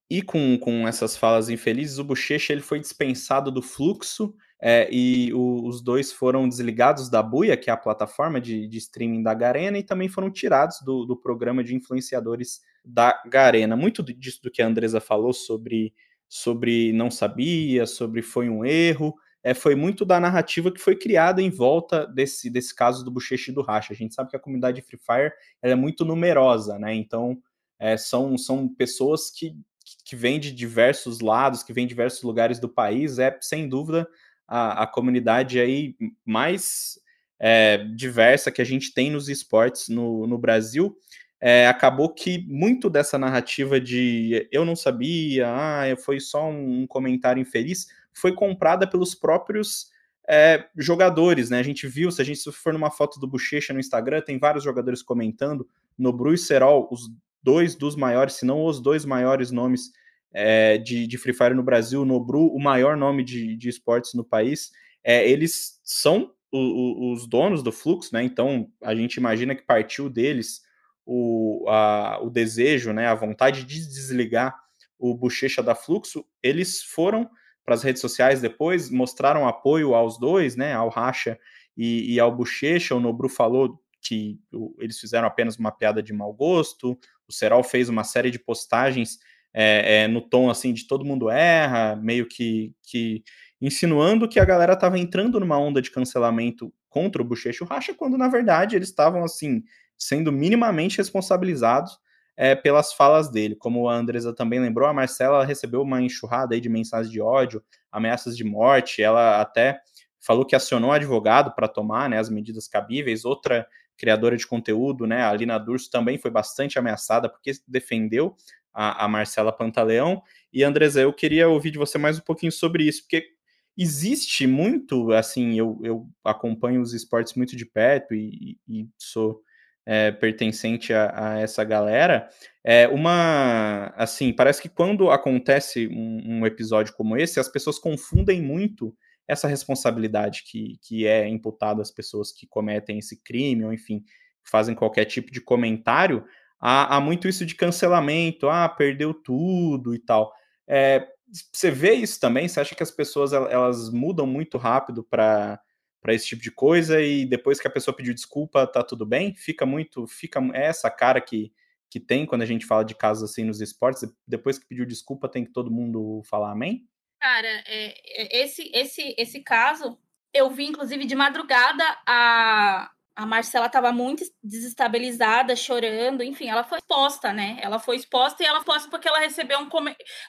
E com, com essas falas infelizes, o Bochecha ele foi dispensado do fluxo é, e o- os dois foram desligados da Buia, que é a plataforma de, de streaming da Garena, e também foram tirados do, do programa de influenciadores da Garena. Muito disso do que a Andresa falou sobre, sobre não sabia, sobre foi um erro, é, foi muito da narrativa que foi criada em volta desse, desse caso do Bochecha do Racha. A gente sabe que a comunidade Free Fire é muito numerosa, né? Então é, são, são pessoas que, que vêm de diversos lados, que vêm de diversos lugares do país, é sem dúvida a, a comunidade aí mais é, diversa que a gente tem nos esportes no, no Brasil. É, acabou que muito dessa narrativa de eu não sabia, ah, foi só um comentário infeliz, foi comprada pelos próprios é, jogadores, né? A gente viu, se a gente for numa foto do Bochecha no Instagram, tem vários jogadores comentando, Nobru e Serol, os dois dos maiores, se não os dois maiores nomes é, de, de Free Fire no Brasil, Nobru, o maior nome de, de esportes no país, é, eles são o, o, os donos do fluxo, né? Então a gente imagina que partiu deles o, a, o desejo, né? A vontade de desligar o Bochecha da Fluxo, eles foram para as redes sociais depois, mostraram apoio aos dois, né? Ao Racha e, e ao Bochecha. O Nobru falou que eles fizeram apenas uma piada de mau gosto. O Serol fez uma série de postagens é, é, no tom assim de todo mundo erra, meio que, que insinuando que a galera estava entrando numa onda de cancelamento contra o Bochecha e o Racha, quando na verdade eles estavam assim sendo minimamente responsabilizados é, pelas falas dele. Como a Andresa também lembrou, a Marcela recebeu uma enxurrada de mensagens de ódio, ameaças de morte. Ela até falou que acionou advogado para tomar né, as medidas cabíveis. Outra criadora de conteúdo, né, a Alina Durso, também foi bastante ameaçada porque defendeu a, a Marcela Pantaleão. E Andresa, eu queria ouvir de você mais um pouquinho sobre isso, porque existe muito, assim, eu, eu acompanho os esportes muito de perto e, e sou é, pertencente a, a, essa galera, é uma, assim, parece que quando acontece um, um, episódio como esse, as pessoas confundem muito essa responsabilidade que, que é imputada às pessoas que cometem esse crime, ou enfim, fazem qualquer tipo de comentário, há, há muito isso de cancelamento, ah, perdeu tudo e tal. É, você vê isso também? Você acha que as pessoas elas mudam muito rápido para para esse tipo de coisa e depois que a pessoa pediu desculpa, tá tudo bem? Fica muito, fica é essa cara que, que tem quando a gente fala de casos assim nos esportes, depois que pediu desculpa, tem que todo mundo falar amém? Cara, é, esse, esse, esse caso, eu vi inclusive de madrugada a, a Marcela estava muito desestabilizada, chorando, enfim, ela foi exposta, né? Ela foi exposta e ela foi exposta porque ela recebeu um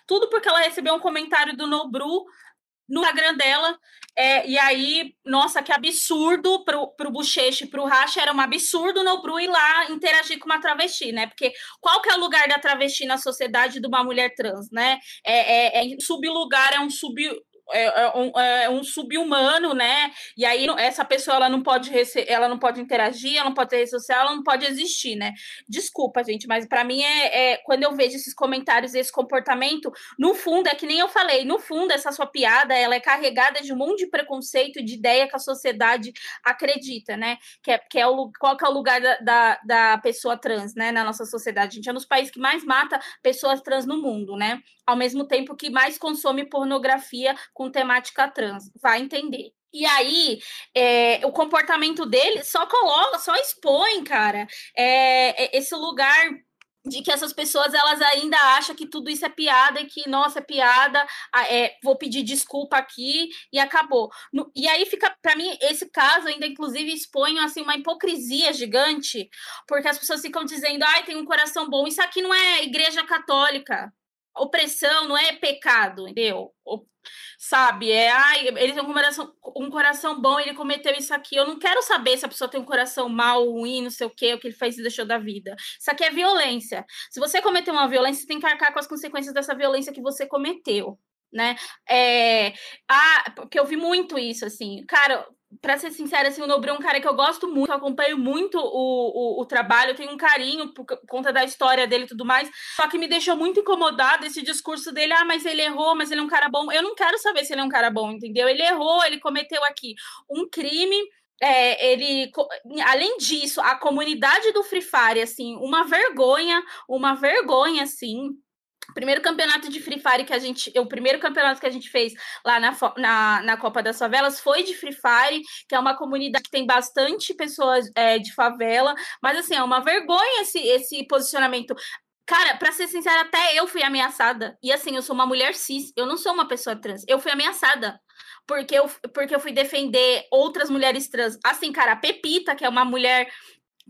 tudo porque ela recebeu um comentário do Nobru no Instagram dela. É, e aí, nossa, que absurdo pro, pro Bochecha e pro Racha, era um absurdo no Bru ir lá interagir com uma travesti, né? Porque qual que é o lugar da travesti na sociedade de uma mulher trans, né? É, é, é sublugar, é um sub é, é, um, é um sub-humano, né? E aí essa pessoa ela não pode ela não pode interagir, ela não pode ter rede social, ela não pode existir, né? Desculpa, gente, mas para mim é, é, quando eu vejo esses comentários, esse comportamento, no fundo é que nem eu falei, no fundo essa sua piada ela é carregada de um monte de preconceito, de ideia que a sociedade acredita, né? Que é, que é o qual que é o lugar da, da, da pessoa trans, né? Na nossa sociedade, a gente é um dos países que mais mata pessoas trans no mundo, né? Ao mesmo tempo que mais consome pornografia com temática trans, vai entender. E aí, é, o comportamento dele só coloca, só expõe, cara, é, esse lugar de que essas pessoas elas ainda acham que tudo isso é piada e que nossa é piada é, vou pedir desculpa aqui e acabou no, e aí fica para mim esse caso ainda inclusive expõe assim uma hipocrisia gigante porque as pessoas ficam dizendo ai tem um coração bom isso aqui não é igreja católica opressão não é pecado entendeu sabe? É, ai, ele tem um coração, um coração bom, ele cometeu isso aqui. Eu não quero saber se a pessoa tem um coração mal, ruim, não sei o que, o que ele fez e deixou da vida. Isso aqui é violência. Se você cometeu uma violência, você tem que arcar com as consequências dessa violência que você cometeu. Né? É, ah, porque eu vi muito isso, assim, cara, para ser sincera, assim, o Nobre é um cara que eu gosto muito, eu acompanho muito o, o, o, trabalho, tenho um carinho por conta da história dele e tudo mais, só que me deixou muito incomodado esse discurso dele, ah, mas ele errou, mas ele é um cara bom. Eu não quero saber se ele é um cara bom, entendeu? Ele errou, ele cometeu aqui um crime, é, ele, além disso, a comunidade do Free Fire, assim, uma vergonha, uma vergonha, assim, primeiro campeonato de Free Fire que a gente. O primeiro campeonato que a gente fez lá na, na, na Copa das Favelas foi de Free Fire, que é uma comunidade que tem bastante pessoas é, de favela, mas assim, é uma vergonha esse, esse posicionamento. Cara, pra ser sincera, até eu fui ameaçada. E assim, eu sou uma mulher cis, eu não sou uma pessoa trans. Eu fui ameaçada porque eu, porque eu fui defender outras mulheres trans. Assim, cara, a Pepita, que é uma mulher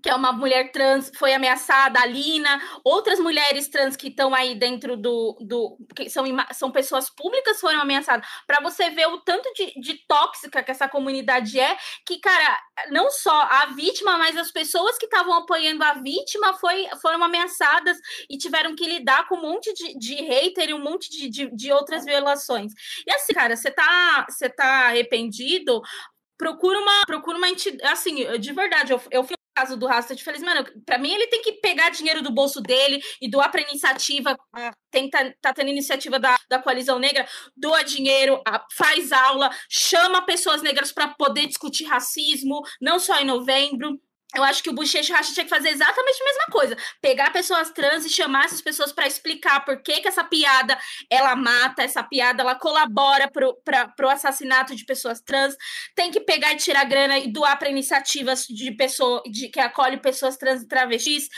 que é uma mulher trans, foi ameaçada, a Lina, outras mulheres trans que estão aí dentro do. do que são, são pessoas públicas foram ameaçadas. Para você ver o tanto de, de tóxica que essa comunidade é, que, cara, não só a vítima, mas as pessoas que estavam apoiando a vítima foi, foram ameaçadas e tiveram que lidar com um monte de, de hater e um monte de, de, de outras violações. E assim, cara, você tá, você tá arrependido? procura uma procura uma entidade assim de verdade eu, eu fui caso do Rastad Feliz, mano, pra mim ele tem que pegar dinheiro do bolso dele e doar pra iniciativa, tem, tá, tá tendo iniciativa da, da Coalizão Negra, doa dinheiro, faz aula, chama pessoas negras para poder discutir racismo, não só em novembro. Eu acho que o Bochecha Racha tinha que fazer exatamente a mesma coisa. Pegar pessoas trans e chamar essas pessoas para explicar por que, que essa piada ela mata, essa piada ela colabora para o assassinato de pessoas trans. Tem que pegar e tirar grana e doar para iniciativas de pessoa de, que acolhe pessoas trans e travestis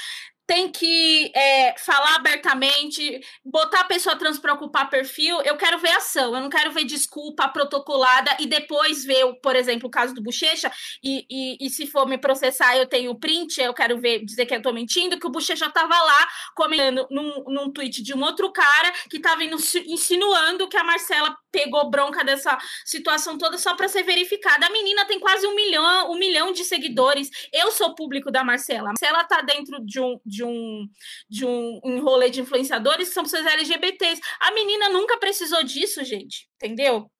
tem que é, falar abertamente, botar a pessoa trans para ocupar perfil. Eu quero ver ação, eu não quero ver desculpa protocolada e depois ver, por exemplo, o caso do Bochecha, e, e, e se for me processar, eu tenho print, eu quero ver, dizer que eu estou mentindo, que o Bochecha estava lá comentando num, num tweet de um outro cara que estava insinuando que a Marcela pegou bronca dessa situação toda só para ser verificada. A menina tem quase um milhão, um milhão de seguidores. Eu sou público da Marcela. A Marcela tá dentro de um, de um, de um, um de influenciadores que são pessoas LGBTs. A menina nunca precisou disso, gente. Entendeu?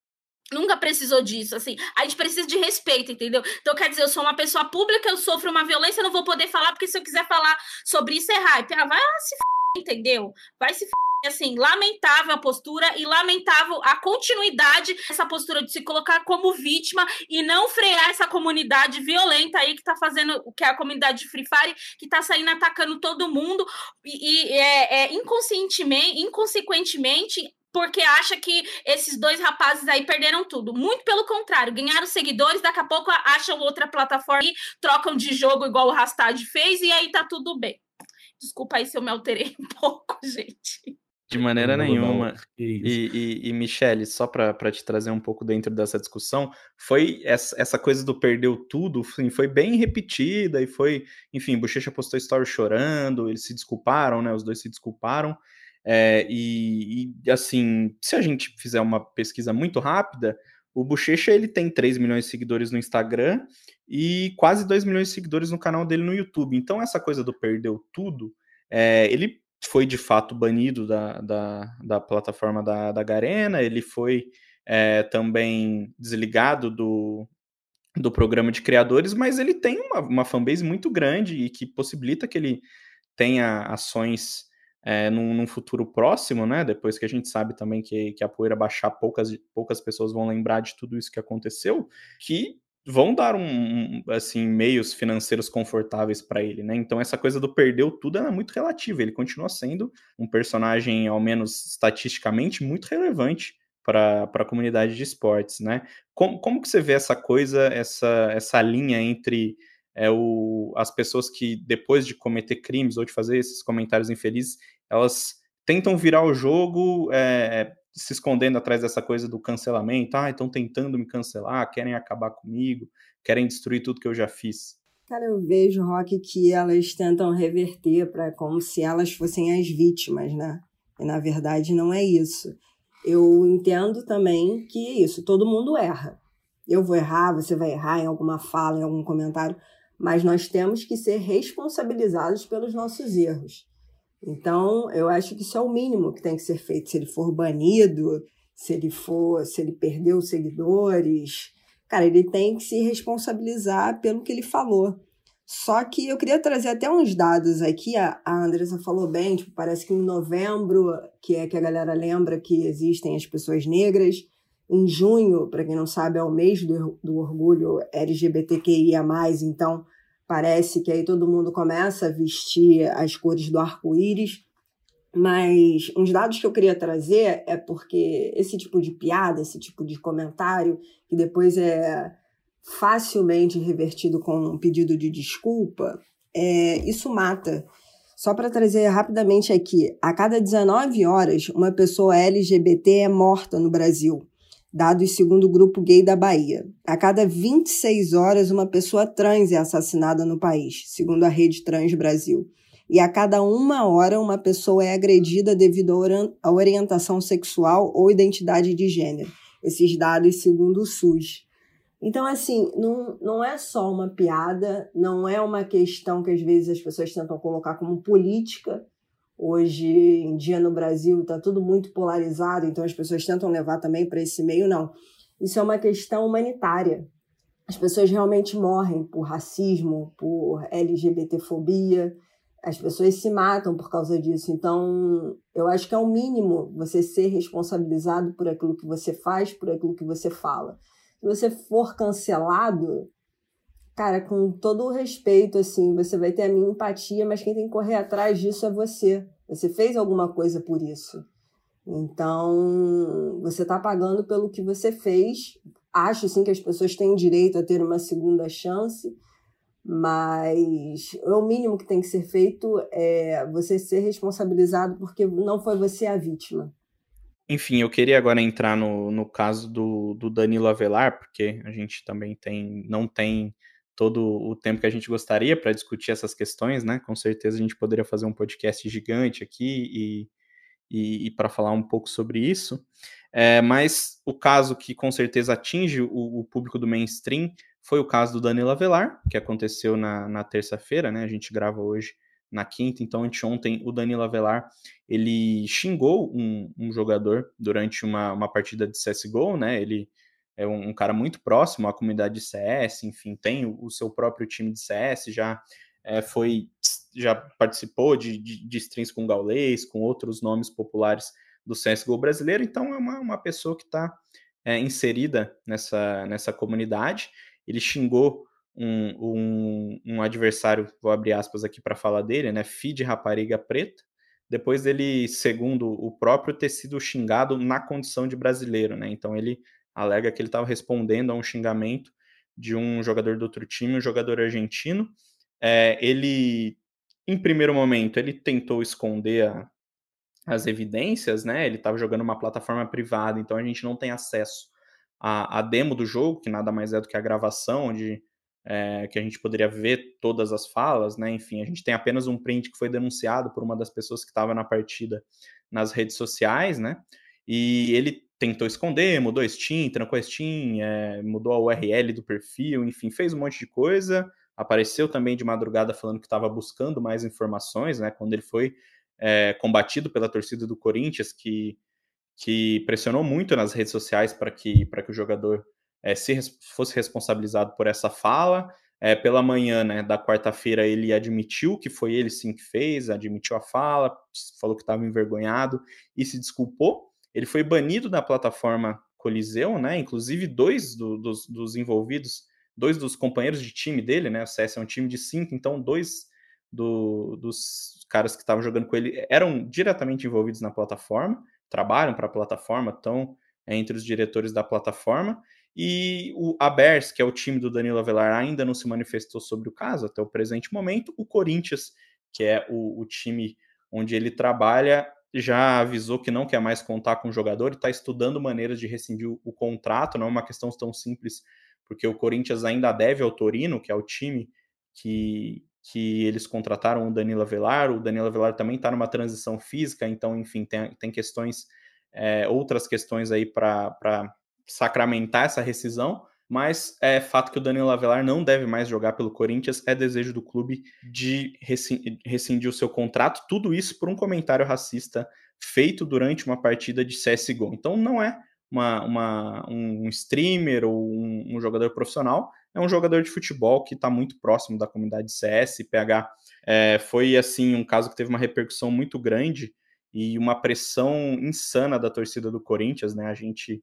Nunca precisou disso, assim. A gente precisa de respeito, entendeu? Então, quer dizer, eu sou uma pessoa pública, eu sofro uma violência, eu não vou poder falar, porque se eu quiser falar sobre isso é hype. Ah, vai lá se f... entendeu? Vai se f assim, lamentável a postura e lamentável a continuidade dessa postura de se colocar como vítima e não frear essa comunidade violenta aí que tá fazendo, que é a comunidade de Free Fire, que tá saindo atacando todo mundo e, e é, é, inconscientemente, inconsequentemente porque acha que esses dois rapazes aí perderam tudo. Muito pelo contrário, ganharam seguidores, daqui a pouco acham outra plataforma e trocam de jogo igual o Rastad fez e aí tá tudo bem. Desculpa aí se eu me alterei um *laughs* pouco, gente. De maneira nenhuma. E, e, e Michele, só para te trazer um pouco dentro dessa discussão, foi essa, essa coisa do perdeu tudo, assim, foi bem repetida e foi, enfim, Bochecha postou story chorando, eles se desculparam, né? Os dois se desculparam. É, e, e, assim, se a gente fizer uma pesquisa muito rápida, o Bochecha ele tem 3 milhões de seguidores no Instagram e quase 2 milhões de seguidores no canal dele no YouTube. Então, essa coisa do perdeu tudo, é, ele foi de fato banido da, da, da plataforma da, da Garena, ele foi é, também desligado do, do programa de criadores, mas ele tem uma, uma fanbase muito grande e que possibilita que ele tenha ações é, num, num, futuro próximo, né? Depois que a gente sabe também que, que a poeira baixar, poucas, poucas pessoas vão lembrar de tudo isso que aconteceu, que vão dar um, assim meios financeiros confortáveis para ele, né? Então essa coisa do perdeu tudo é muito relativa. Ele continua sendo um personagem, ao menos estatisticamente, muito relevante para a comunidade de esportes, né? Como, como que você vê essa coisa, essa, essa linha entre é o, as pessoas que, depois de cometer crimes ou de fazer esses comentários infelizes, elas tentam virar o jogo é, se escondendo atrás dessa coisa do cancelamento. Ah, estão tentando me cancelar, querem acabar comigo, querem destruir tudo que eu já fiz. Cara, eu vejo, Rock, que elas tentam reverter para como se elas fossem as vítimas, né? E na verdade não é isso. Eu entendo também que é isso, todo mundo erra. Eu vou errar, você vai errar em alguma fala, em algum comentário, mas nós temos que ser responsabilizados pelos nossos erros. Então, eu acho que isso é o mínimo que tem que ser feito. Se ele for banido, se ele for, se ele perdeu seguidores, cara, ele tem que se responsabilizar pelo que ele falou. Só que eu queria trazer até uns dados aqui, a, Andressa falou bem, tipo, parece que em novembro, que é que a galera lembra que existem as pessoas negras, em junho, para quem não sabe, é o mês do, do orgulho LGBTQIA+, então parece que aí todo mundo começa a vestir as cores do arco-íris, mas uns dados que eu queria trazer é porque esse tipo de piada, esse tipo de comentário, que depois é facilmente revertido com um pedido de desculpa, é, isso mata. Só para trazer rapidamente aqui, a cada 19 horas, uma pessoa LGBT é morta no Brasil, dados segundo o grupo gay da Bahia. A cada 26 horas, uma pessoa trans é assassinada no país, segundo a Rede Trans Brasil. E a cada uma hora, uma pessoa é agredida devido à orientação sexual ou identidade de gênero. Esses dados segundo o SUS. Então, assim, não, não é só uma piada, não é uma questão que às vezes as pessoas tentam colocar como política. Hoje em dia no Brasil está tudo muito polarizado, então as pessoas tentam levar também para esse meio, não. Isso é uma questão humanitária. As pessoas realmente morrem por racismo, por LGBTfobia, as pessoas se matam por causa disso. Então, eu acho que é o mínimo você ser responsabilizado por aquilo que você faz, por aquilo que você fala se você for cancelado, cara, com todo o respeito, assim, você vai ter a minha empatia, mas quem tem que correr atrás disso é você. Você fez alguma coisa por isso. Então, você está pagando pelo que você fez. Acho, sim, que as pessoas têm direito a ter uma segunda chance, mas o mínimo que tem que ser feito é você ser responsabilizado porque não foi você a vítima. Enfim, eu queria agora entrar no, no caso do, do Danilo Avelar, porque a gente também tem, não tem todo o tempo que a gente gostaria para discutir essas questões, né? Com certeza a gente poderia fazer um podcast gigante aqui e, e, e para falar um pouco sobre isso. É, mas o caso que com certeza atinge o, o, público do mainstream foi o caso do Danilo Avelar, que aconteceu na, na terça-feira, né? A gente grava hoje na quinta. Então, anteontem, o Danilo Avelar, ele xingou um, um jogador durante uma, uma partida de CSGO, né? Ele é um, um, cara muito próximo à comunidade de CS, enfim, tem o, o seu próprio time de CS, já é, foi, já participou de, de, de strings com Gaulês, com outros nomes populares do CSGO brasileiro, então é uma, uma pessoa que está é, inserida nessa, nessa comunidade. Ele xingou um, um, um adversário, vou abrir aspas aqui para falar dele, né? Feed Rapariga Preta, depois dele, segundo o próprio, ter sido xingado na condição de brasileiro, né? Então ele alega que ele estava respondendo a um xingamento de um jogador do outro time, um jogador argentino. É, ele, em primeiro momento, ele tentou esconder a, as evidências, né? Ele estava jogando uma plataforma privada, então a gente não tem acesso à, à demo do jogo, que nada mais é do que a gravação, onde é, que a gente poderia ver todas as falas, né? Enfim, a gente tem apenas um print que foi denunciado por uma das pessoas que estava na partida nas redes sociais, né? E ele tentou esconder, mudou Steam, trancou a Steam, é, mudou a URL do perfil, enfim, fez um monte de coisa. Apareceu também de madrugada falando que estava buscando mais informações, né? Quando ele foi é, combatido pela torcida do Corinthians, que, que pressionou muito nas redes sociais para que, que o jogador é, se fosse responsabilizado por essa fala. É, pela manhã né, da quarta-feira, ele admitiu que foi ele sim que fez, admitiu a fala, falou que estava envergonhado e se desculpou. Ele foi banido da plataforma Coliseu, né? Inclusive, dois do, dos, dos, envolvidos, dois dos companheiros de time dele, né? O CS é um time de cinco, então dois do, dos caras que estavam jogando com ele eram diretamente envolvidos na plataforma, trabalham para a plataforma, estão é, entre os diretores da plataforma. E o Abers, que é o time do Danilo Avelar, ainda não se manifestou sobre o caso até o presente momento. O Corinthians, que é o, o time onde ele trabalha, já avisou que não quer mais contar com o jogador e está estudando maneiras de rescindir o, o contrato. Não é uma questão tão simples, porque o Corinthians ainda deve ao Torino, que é o time que, que eles contrataram o Danilo Avelar. O Danilo Avelar também está numa transição física, então, enfim, tem, tem questões, é, outras questões aí para sacramentar essa rescisão. Mas é fato que o Danilo Avelar não deve mais jogar pelo Corinthians. É desejo do clube de rescindir o seu contrato. Tudo isso por um comentário racista feito durante uma partida de CSGO. Então não é uma, uma, um streamer ou um, um, jogador profissional, é um jogador de futebol que está muito próximo da comunidade CS. PH é, foi assim um caso que teve uma repercussão muito grande e uma pressão insana da torcida do Corinthians, né? A gente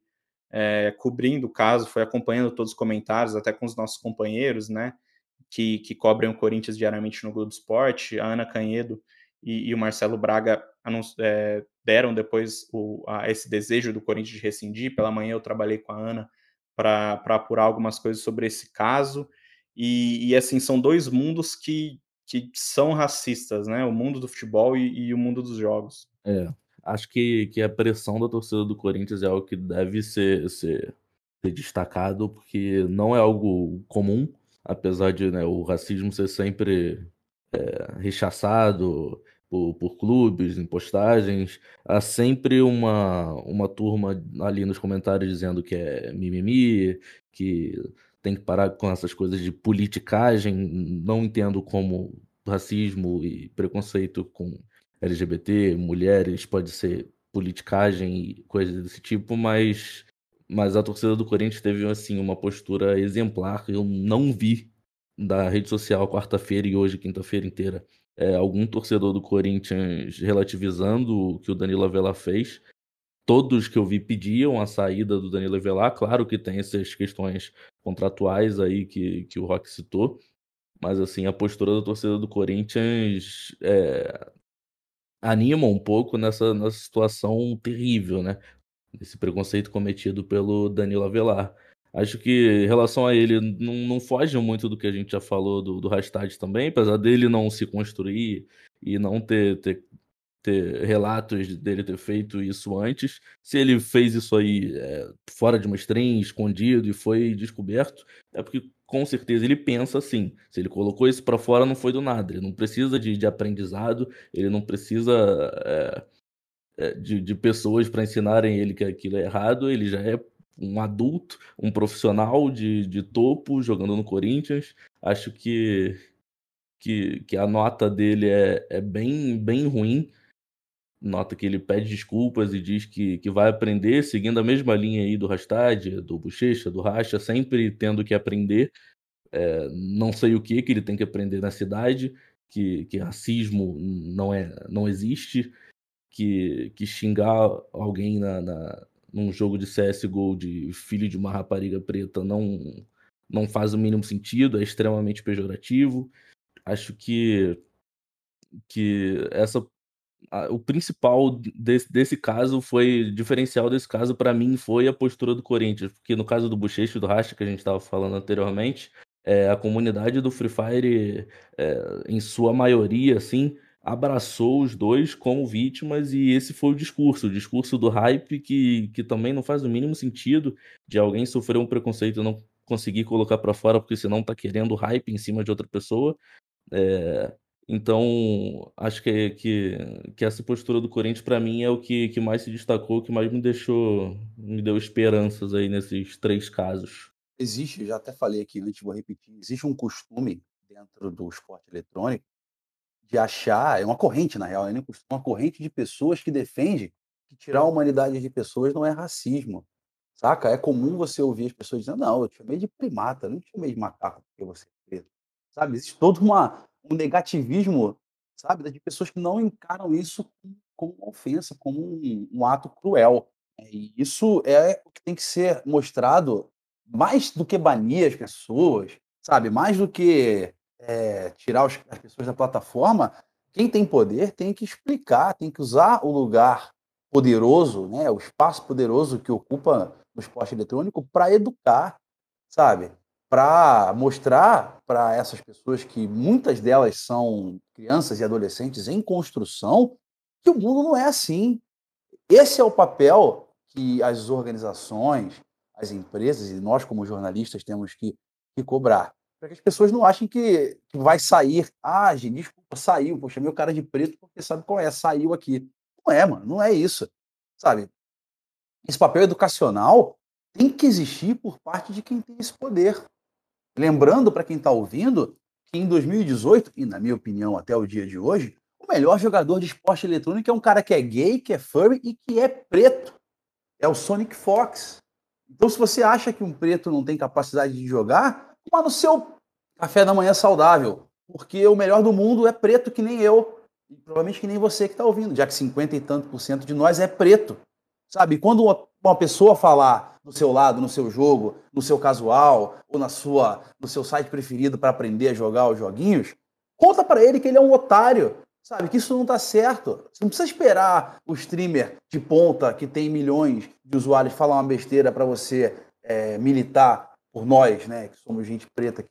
é, cobrindo o caso, foi acompanhando todos os comentários, até com os nossos companheiros, né? Que, que cobrem o Corinthians diariamente no Globo Esporte, a Ana Canhedo e, e o Marcelo Braga é, deram depois o, a, esse desejo do Corinthians de rescindir. Pela manhã eu trabalhei com a Ana para apurar algumas coisas sobre esse caso. E, e, assim, são dois mundos que, que são racistas, né? O mundo do futebol e, e o mundo dos jogos. É, acho que, que a pressão da torcida do Corinthians é algo que deve ser, ser, ser destacado, porque não é algo comum, apesar de né, o racismo ser sempre é, rechaçado por, por clubes, em postagens, há sempre uma, uma turma ali nos comentários dizendo que é mimimi, que tem que parar com essas coisas de politicagem. Não entendo como racismo e preconceito com LGBT, mulheres, pode ser politicagem e coisas desse tipo, mas, mas a torcida do Corinthians teve assim uma postura exemplar. Eu não vi da rede social quarta-feira e hoje quinta-feira inteira é, algum torcedor do Corinthians relativizando o que o Danilo Avelar fez. Todos que eu vi pediam a saída do Danilo Avelar. Claro que tem essas questões contratuais aí que, que o Rock citou, mas assim a postura da torcida do Corinthians é, anima um pouco nessa, nessa situação terrível, né? Esse preconceito cometido pelo Danilo Avelar. Acho que em relação a ele, não, não foge muito do que a gente já falou do, do também, apesar dele não se construir e não ter, ter, ter relatos dele ter feito isso antes. Se ele fez isso aí é, fora de uma stream, escondido e foi descoberto, é porque com certeza ele pensa assim. Se ele colocou isso para fora, não foi do nada. Ele não precisa de, de aprendizado, ele não precisa é, de, de pessoas para ensinarem ele que aquilo é errado, ele já é um adulto, um profissional de, de topo jogando no Corinthians. Acho que, que, que a nota dele é, é bem, bem ruim. Nota que ele pede desculpas e diz que, que vai aprender, seguindo a mesma linha aí do Rastad, do Bochecha, do Racha, sempre tendo que aprender. É, não sei o que que ele tem que aprender na cidade, que, que racismo não, é, não existe, que, que xingar alguém na, na, num jogo de CSGO de filho de uma rapariga preta não, não faz o mínimo sentido, é extremamente pejorativo. Acho que, que essa o principal desse, desse caso foi diferencial desse caso para mim foi a postura do Corinthians, porque no caso do Bochecha e do Racha que a gente estava falando anteriormente, é, a comunidade do Free Fire, é, em sua maioria, assim, abraçou os dois como vítimas e esse foi o discurso, o discurso do hype que, que também não faz o mínimo sentido de alguém sofrer um preconceito e não conseguir colocar para fora porque senão tá querendo hype em cima de outra pessoa. É, então, acho que, que, que essa postura do Corinthians para mim é o que, que mais se destacou, que mais me deixou, me deu esperanças aí nesses três casos. Existe, já até falei aqui antes, vou repetir, existe um costume dentro do esporte eletrônico de achar, é uma corrente, na real, é uma corrente de pessoas que defende que tirar a humanidade de pessoas não é racismo. Saca? É comum você ouvir as pessoas dizendo, não, eu te chamei de primata, não te chamei de macaco porque você é preto. Sabe? Existe todo uma, um negativismo, sabe? De pessoas que não encaram isso como uma ofensa, como um, um ato cruel. E isso é o que tem que ser mostrado mais do que banir as pessoas, sabe? Mais do que é, tirar os, as pessoas da plataforma, quem tem poder tem que explicar, tem que usar o lugar poderoso, né, o espaço poderoso que ocupa no esporte eletrônico para educar, sabe? Para mostrar para essas pessoas que muitas delas são crianças e adolescentes em construção que o mundo não é assim. Esse é o papel que as organizações, as empresas e nós como jornalistas temos que, que cobrar. Para que as pessoas não achem que, que vai sair. Ah, gente, desculpa, saiu. Pô, chamei o cara de preto porque sabe qual é, saiu aqui. Não é, mano, não é isso. Sabe? Esse papel educacional tem que existir por parte de quem tem esse poder. Lembrando para quem está ouvindo que em 2018, e na minha opinião até o dia de hoje, o melhor jogador de esporte eletrônico é um cara que é gay, que é furry e que é preto. É o Sonic Fox. Então, se você acha que um preto não tem capacidade de jogar, toma no seu café da manhã saudável. Porque o melhor do mundo é preto que nem eu. E provavelmente que nem você que está ouvindo, já que 50 e tanto por cento de nós é preto. Sabe? Quando uma, pessoa falar do seu lado, no seu jogo, no seu casual, ou na sua, no seu site preferido para aprender a jogar os joguinhos, conta para ele que ele é um otário, sabe? Que isso não está certo. Você não precisa esperar o streamer de ponta que tem milhões de usuários falar uma besteira para você é, militar por nós, né? Que somos gente preta, que,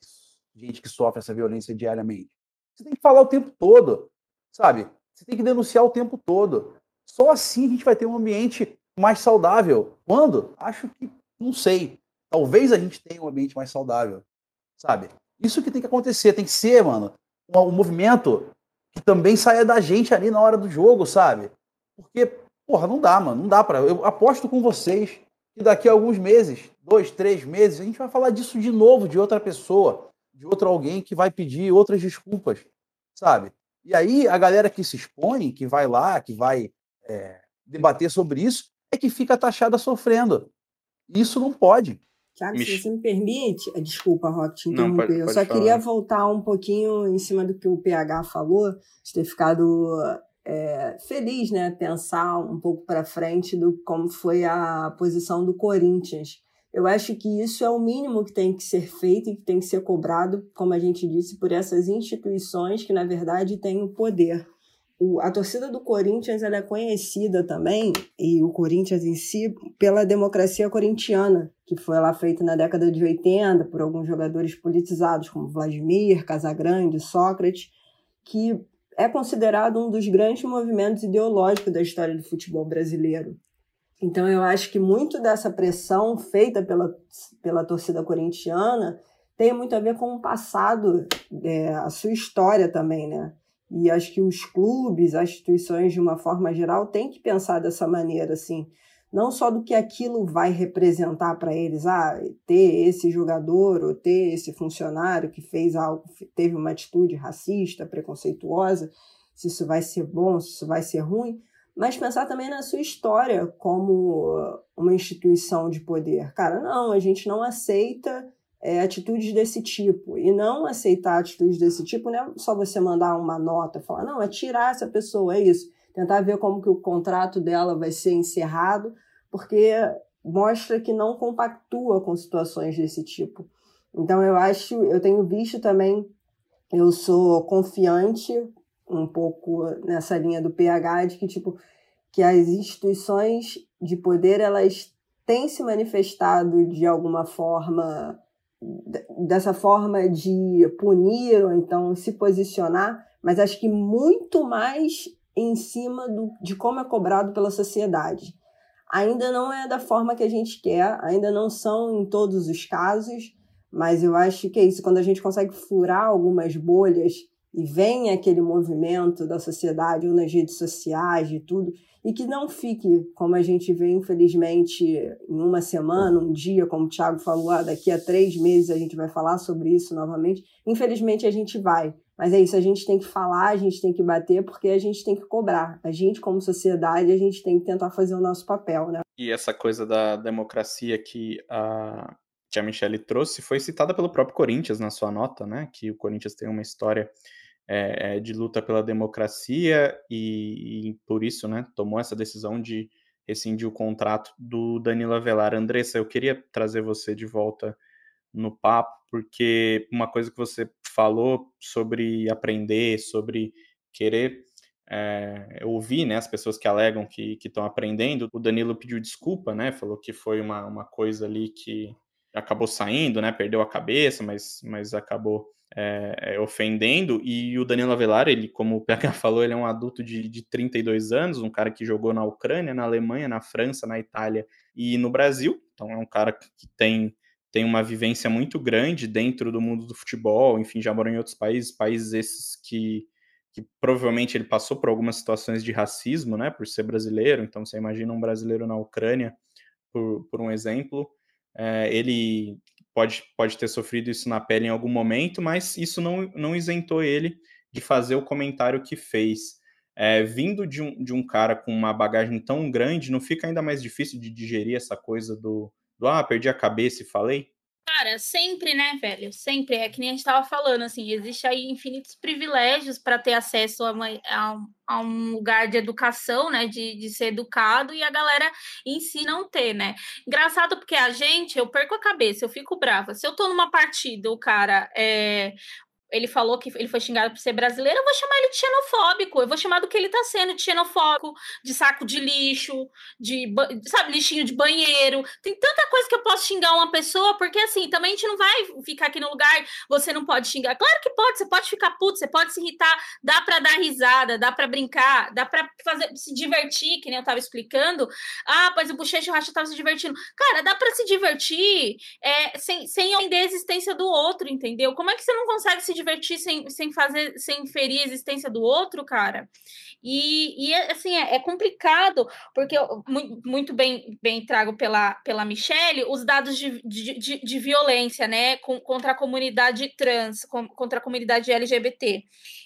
gente que sofre essa violência diariamente. Você tem que falar o tempo todo, sabe? Você tem que denunciar o tempo todo. Só assim a gente vai ter um ambiente mais saudável. Quando? Acho que não sei. Talvez a gente tenha um ambiente mais saudável, sabe? Isso que tem que acontecer, tem que ser, mano, um, um movimento que também saia da gente ali na hora do jogo, sabe? Porque, porra, não dá, mano, não dá para. Eu aposto com vocês que daqui a alguns meses, dois, três meses, a gente vai falar disso de novo, de outra pessoa, de outro alguém que vai pedir outras desculpas, sabe? E aí a galera que se expõe, que vai lá, que vai é, debater sobre isso, é que fica taxada sofrendo. Isso não pode. Tiago, se você me permite, eh, desculpa, Rock, te interromper. Não, pode, pode eu só falar. queria voltar um pouquinho em cima do que o PH falou, de ter ficado é, feliz, né? Pensar um pouco para frente do como foi a posição do Corinthians. Eu acho que isso é o mínimo que tem que ser feito e que tem que ser cobrado, como a gente disse, por essas instituições que, na verdade, têm o poder o, a torcida do Corinthians é conhecida também, e o Corinthians em si, pela democracia corintiana, que foi lá feita na década de 80 por alguns jogadores politizados, como Vladimir, Casagrande, Sócrates, que é considerado um dos grandes movimentos ideológicos da história do futebol brasileiro. Então eu acho que muito dessa pressão feita pela, pela torcida corintiana tem muito a ver com o passado, é, a sua história também, né? E acho que os clubes, as instituições, de uma forma geral, têm que pensar dessa maneira, assim, não só do que aquilo vai representar para eles, ah, ter esse jogador ou ter esse funcionário que fez algo, teve uma atitude racista, preconceituosa, se isso vai ser bom, se isso vai ser ruim, mas pensar também na sua história como uma instituição de poder. Cara, não, a gente não aceita é, atitudes desse tipo. E não aceitar atitudes desse tipo não é só você mandar uma nota, falar, não, é tirar essa pessoa, é isso. Tentar ver como que o contrato dela vai ser encerrado, porque mostra que não compactua com situações desse tipo. Então eu acho, eu tenho visto também, eu sou confiante um pouco nessa linha do PH de que tipo que as instituições de poder elas têm se manifestado de alguma forma dessa forma de punir ou então se posicionar, mas acho que muito mais em cima do, de como é cobrado pela sociedade. Ainda não é da forma que a gente quer, ainda não são em todos os casos, mas eu acho que é isso. Quando a gente consegue furar algumas bolhas e vem aquele movimento da sociedade ou nas redes sociais e tudo, e que não fique, como a gente vê, infelizmente, em uma semana, um dia, como o Thiago falou, ah, daqui a três meses a gente vai falar sobre isso novamente. Infelizmente a gente vai. Mas é isso, a gente tem que falar, a gente tem que bater, porque a gente tem que cobrar. A gente, como sociedade, a gente tem que tentar fazer o nosso papel, né? E essa coisa da democracia que a, que a Michelle trouxe foi citada pelo próprio Corinthians na sua nota, né? Que o Corinthians tem uma história é, de luta pela democracia e, e, por isso, né, tomou essa decisão de rescindir o contrato do Danilo Avelar. Andressa, eu queria trazer você de volta no papo, porque uma coisa que você falou sobre aprender, sobre querer é, eu ouvi, né, as pessoas que alegam que estão aprendendo, o Danilo pediu desculpa, né, falou que foi uma, uma coisa ali que acabou saindo, né, perdeu a cabeça, mas, mas acabou é, é, ofendendo, e o Danilo Avelar, ele, como o PH *laughs* falou, ele é um adulto de, de 32 anos, um cara que jogou na Ucrânia, na Alemanha, na França, na Itália e no Brasil, então é um cara que tem tem uma vivência muito grande dentro do mundo do futebol, enfim, já morou em outros países, países esses que, que provavelmente ele passou por algumas situações de racismo, né, por ser brasileiro, então você imagina um brasileiro na Ucrânia, por, por um exemplo, é, ele pode, pode ter sofrido isso na pele em algum momento, mas isso não, não isentou ele de fazer o comentário que fez. É, vindo de um, de um cara com uma bagagem tão grande, não fica ainda mais difícil de digerir essa coisa do, do ah, perdi a cabeça e falei? Cara, sempre, né, velho? Sempre. É que nem a gente tava falando, assim, existe aí infinitos privilégios para ter acesso a, uma, a, um, a, um, lugar de educação, né? De, de ser educado e a galera em si não ter, né? Engraçado porque a gente, eu perco a cabeça, eu fico brava. Se eu tô numa partida, o cara é, ele falou que ele foi xingado por ser brasileiro, eu vou chamar ele de xenofóbico, eu vou chamar do que ele tá sendo, de xenofóbico, de saco de lixo, de, sabe, lixinho de banheiro. Tem tanta coisa que eu posso xingar uma pessoa, porque assim, também a gente não vai ficar aqui no lugar, você não pode xingar. Claro que pode, você pode ficar puto, você pode se irritar, dá para dar risada, dá para brincar, dá para fazer se divertir, que nem eu tava explicando. Ah, pois o Bochecha Racha tava se divertindo. Cara, dá para se divertir é, sem, sem ofender a existência do outro, entendeu? Como é que você não consegue se divertir sem, sem fazer, sem ferir a existência do outro, cara. E, e assim, é, é complicado, porque muito bem, bem trago pela, pela Michelle os dados de, de, de, de violência, né, com, contra a comunidade trans, com, contra a comunidade LGBT.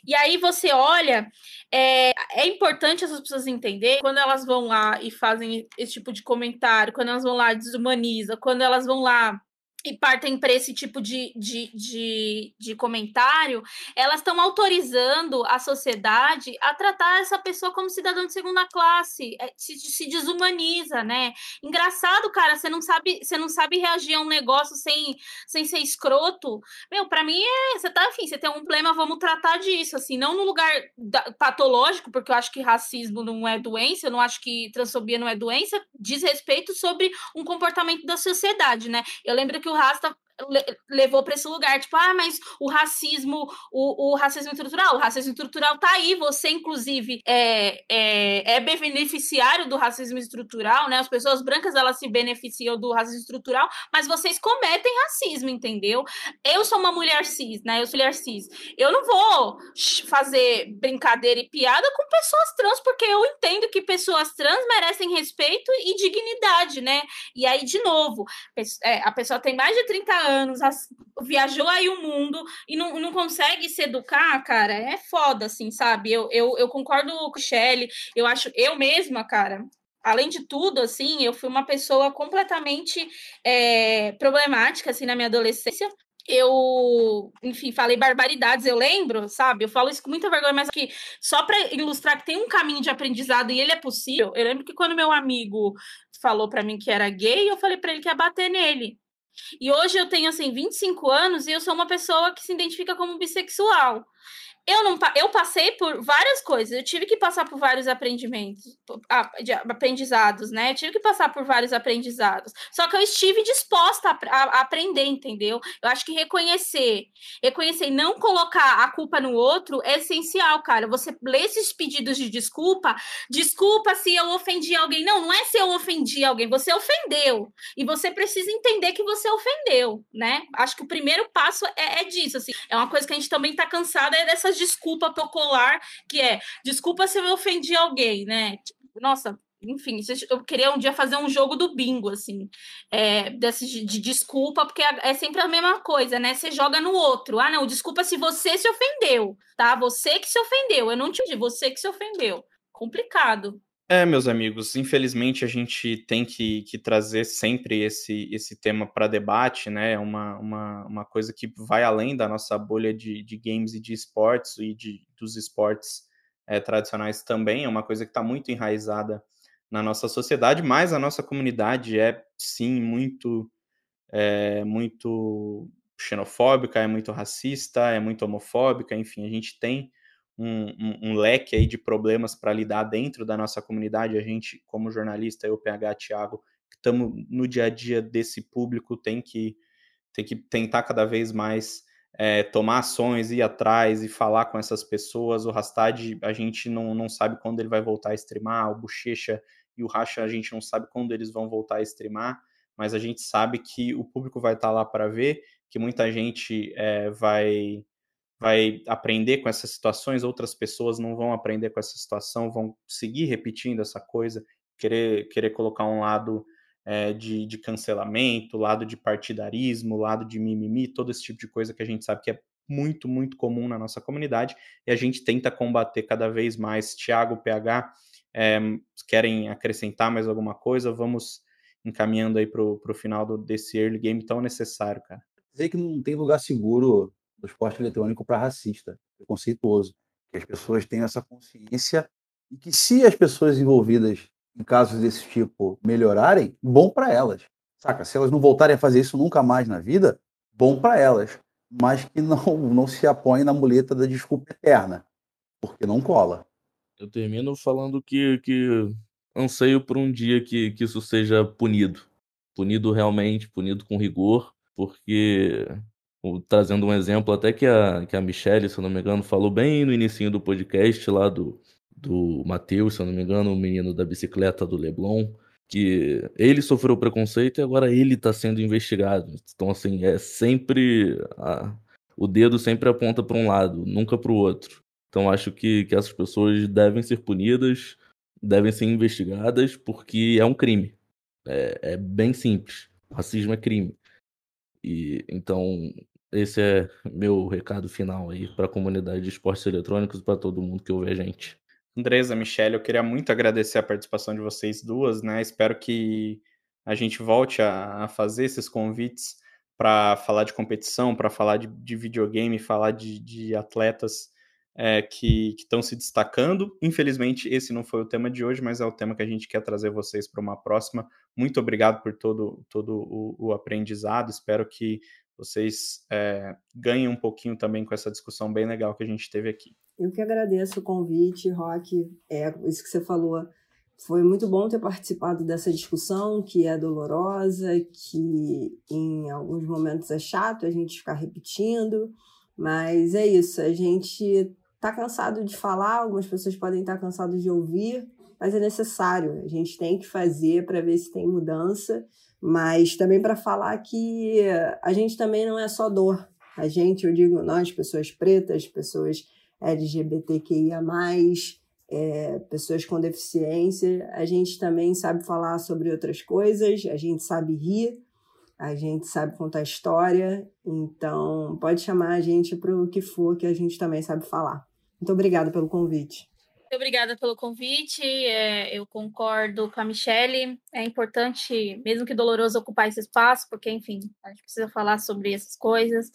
E aí você olha, é, é importante essas pessoas entenderem quando elas vão lá e fazem esse tipo de comentário, quando elas vão lá desumaniza, quando elas vão lá e partem para esse tipo de, de, de, de comentário, elas estão autorizando a sociedade a tratar essa pessoa como cidadão de segunda classe, é, se, se desumaniza, né? Engraçado, cara, você não sabe, você não sabe reagir a um negócio sem, sem ser escroto. Meu, para mim é, você tá, enfim, você tem um problema, vamos tratar disso, assim, não no lugar da, patológico, porque eu acho que racismo não é doença, eu não acho que transfobia não é doença, diz respeito sobre um comportamento da sociedade, né? Eu lembro que o Rasta levou para esse lugar, tipo, ah, mas o racismo, o, o, racismo estrutural, o racismo estrutural tá aí, você, inclusive, é, é, é, beneficiário do racismo estrutural, né? As pessoas brancas, elas se beneficiam do racismo estrutural, mas vocês cometem racismo, entendeu? Eu sou uma mulher cis, né? Eu sou mulher cis. Eu não vou fazer brincadeira e piada com pessoas trans, porque eu entendo que pessoas trans merecem respeito e dignidade, né? E aí, de novo, é, a pessoa tem mais de 30 anos, anos, viajou aí o mundo e não, não consegue se educar, cara, é foda, assim, sabe? Eu, eu, eu concordo com o Shelly, eu acho, eu mesma, cara, além de tudo, assim, eu fui uma pessoa completamente é, problemática, assim, na minha adolescência. Eu, enfim, falei barbaridades, eu lembro, sabe? Eu falo isso com muita vergonha, mas que só para ilustrar que tem um caminho de aprendizado e ele é possível. Eu lembro que quando meu amigo falou para mim que era gay, eu falei para ele que ia bater nele. E hoje eu tenho, assim, 25 anos e eu sou uma pessoa que se identifica como bissexual eu não eu passei por várias coisas, eu tive que passar por vários aprendimentos, aprendizados, né? Eu tive que passar por vários aprendizados. Só que eu estive disposta a, a, aprender, entendeu? Eu acho que reconhecer, reconhecer e não colocar a culpa no outro é essencial, cara. Você lê esses pedidos de desculpa, desculpa se eu ofendi alguém. Não, não é se eu ofendi alguém, você ofendeu. E você precisa entender que você ofendeu, né? Acho que o primeiro passo é, é disso, assim. É uma coisa que a gente também tá cansada é dessa desculpa popular, que é desculpa se eu ofendi alguém, né? Nossa, enfim, eu queria um dia fazer um jogo do bingo, assim, é, desse, de, de, desculpa, porque é, é sempre a mesma coisa, né? Você joga no outro. Ah, não, desculpa se você se ofendeu, tá? Você que se ofendeu, eu não te disse, você que se ofendeu. Complicado. É, meus amigos, infelizmente a gente tem que, que trazer sempre esse, esse tema para debate, né? Uma, uma, uma coisa que vai além da nossa bolha de, de games e de esportes e de, dos esportes é, tradicionais também, é uma coisa que está muito enraizada na nossa sociedade, mas a nossa comunidade é sim muito, é, muito xenofóbica, é muito racista, é muito homofóbica, enfim, a gente tem um, um, um leque aí de problemas para lidar dentro da nossa comunidade. A gente, como jornalista, eu, PH, Thiago, que estamos no dia a dia desse público, tem que, tem que tentar cada vez mais é, tomar ações, ir atrás e falar com essas pessoas. O Rastad, a gente não, não sabe quando ele vai voltar a streamar, o Bochecha e o Racha, a gente não sabe quando eles vão voltar a streamar, mas a gente sabe que o público vai estar tá lá para ver, que muita gente é, vai vai aprender com essas situações, outras pessoas não vão aprender com essa situação, vão seguir repetindo essa coisa, querer, querer colocar um lado é, de, de cancelamento, lado de partidarismo, lado de mimimi, todo esse tipo de coisa que a gente sabe que é muito, muito comum na nossa comunidade e a gente tenta combater cada vez mais. Tiago, PH, é, querem acrescentar mais alguma coisa? Vamos encaminhando aí para o final do, desse early game tão necessário, cara. Dizer que não tem lugar seguro do esporte eletrônico para racista, preconceituoso. Que as pessoas tenham essa consciência e que se as pessoas envolvidas em casos desse tipo melhorarem, bom para elas. Saca? Se elas não voltarem a fazer isso nunca mais na vida, bom para elas. Mas que não, *laughs* não se apoiem na muleta da desculpa eterna, porque não cola. Eu termino falando que, que anseio por um dia que, que isso seja punido. Punido realmente, punido com rigor, porque trazendo um exemplo até que a, que a Michelle, se eu não me engano, falou bem no início do podcast lá do, do Matheus, se eu não me engano, o menino da bicicleta do Leblon, que ele sofreu preconceito e agora ele está sendo investigado. Então, assim, é sempre. A, o dedo sempre aponta para um lado, nunca para o outro. Então, acho que, que essas pessoas devem ser punidas, devem ser investigadas, porque é um crime. É, é bem simples. racismo é crime. E então esse é meu recado final aí para a comunidade de esportes eletrônicos e para todo mundo que ouve a gente. Andresa, Michelle, eu queria muito agradecer a participação de vocês duas, né? Espero que a gente volte a, a fazer esses convites para falar de competição, para falar de, de, videogame, falar de, de atletas é, que estão se destacando. Infelizmente, esse não foi o tema de hoje, mas é o tema que a gente quer trazer vocês para uma próxima. Muito obrigado por todo, todo o, o aprendizado. Espero que vocês é, ganhem um pouquinho também com essa discussão bem legal que a gente teve aqui. Eu que agradeço o convite, Rock. É isso que você falou. Foi muito bom ter participado dessa discussão, que é dolorosa, que em alguns momentos é chato a gente ficar repetindo, mas é isso. A gente está cansado de falar, algumas pessoas podem estar cansadas de ouvir, mas é necessário. A gente tem que fazer para ver se tem mudança mas também para falar que a gente também não é só dor. A gente, eu digo nós, pessoas pretas, pessoas LGBTQIA, é, pessoas com deficiência, a gente também sabe falar sobre outras coisas, a gente sabe rir, a gente sabe contar história, então pode chamar a gente para o que for que a gente também sabe falar. Muito obrigada pelo convite. Obrigada pelo convite. É, eu concordo com a Michelle. É importante, mesmo que doloroso, ocupar esse espaço, porque, enfim, a gente precisa falar sobre essas coisas.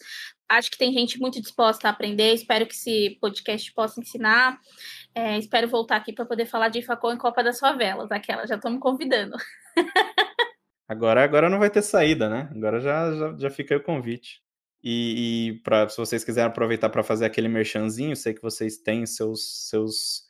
Acho que tem gente muito disposta a aprender. Espero que esse podcast possa ensinar. É, espero voltar aqui para poder falar de Facol em Copa das Favelas. Aquela, já estou me convidando. *laughs* Agora, agora não vai ter saída, né? Agora já, já, já fica o convite. E, e pra, se vocês quiserem aproveitar para fazer aquele merchanzinho, sei que vocês têm seus, seus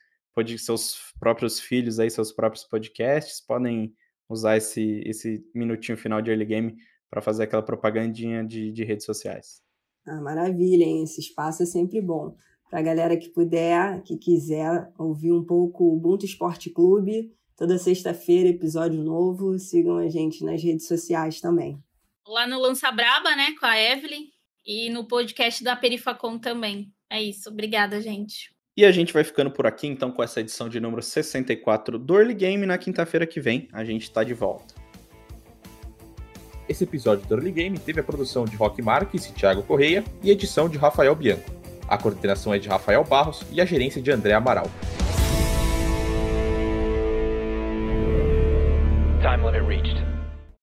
seus próprios filhos aí, seus próprios podcasts, podem usar esse, esse minutinho final de early game para fazer aquela propagandinha de, de redes sociais. Ah, maravilha, hein? Esse espaço é sempre bom. Para a galera que puder, que quiser ouvir um pouco o Ubuntu Esporte Clube, toda sexta-feira, episódio novo. Sigam a gente nas redes sociais também. Lá no Lança Braba, né, com a Evelyn, e no podcast da Perifacom também. É isso. Obrigada, gente. E a gente vai ficando por aqui, então, com essa edição de número 64 do Early Game. Na quinta-feira que vem, a gente está de volta. Esse episódio do Early Game teve a produção de Rock Marques e Thiago Correia e edição de Rafael Bianco. A coordenação é de Rafael Barros e a gerência de André Amaral.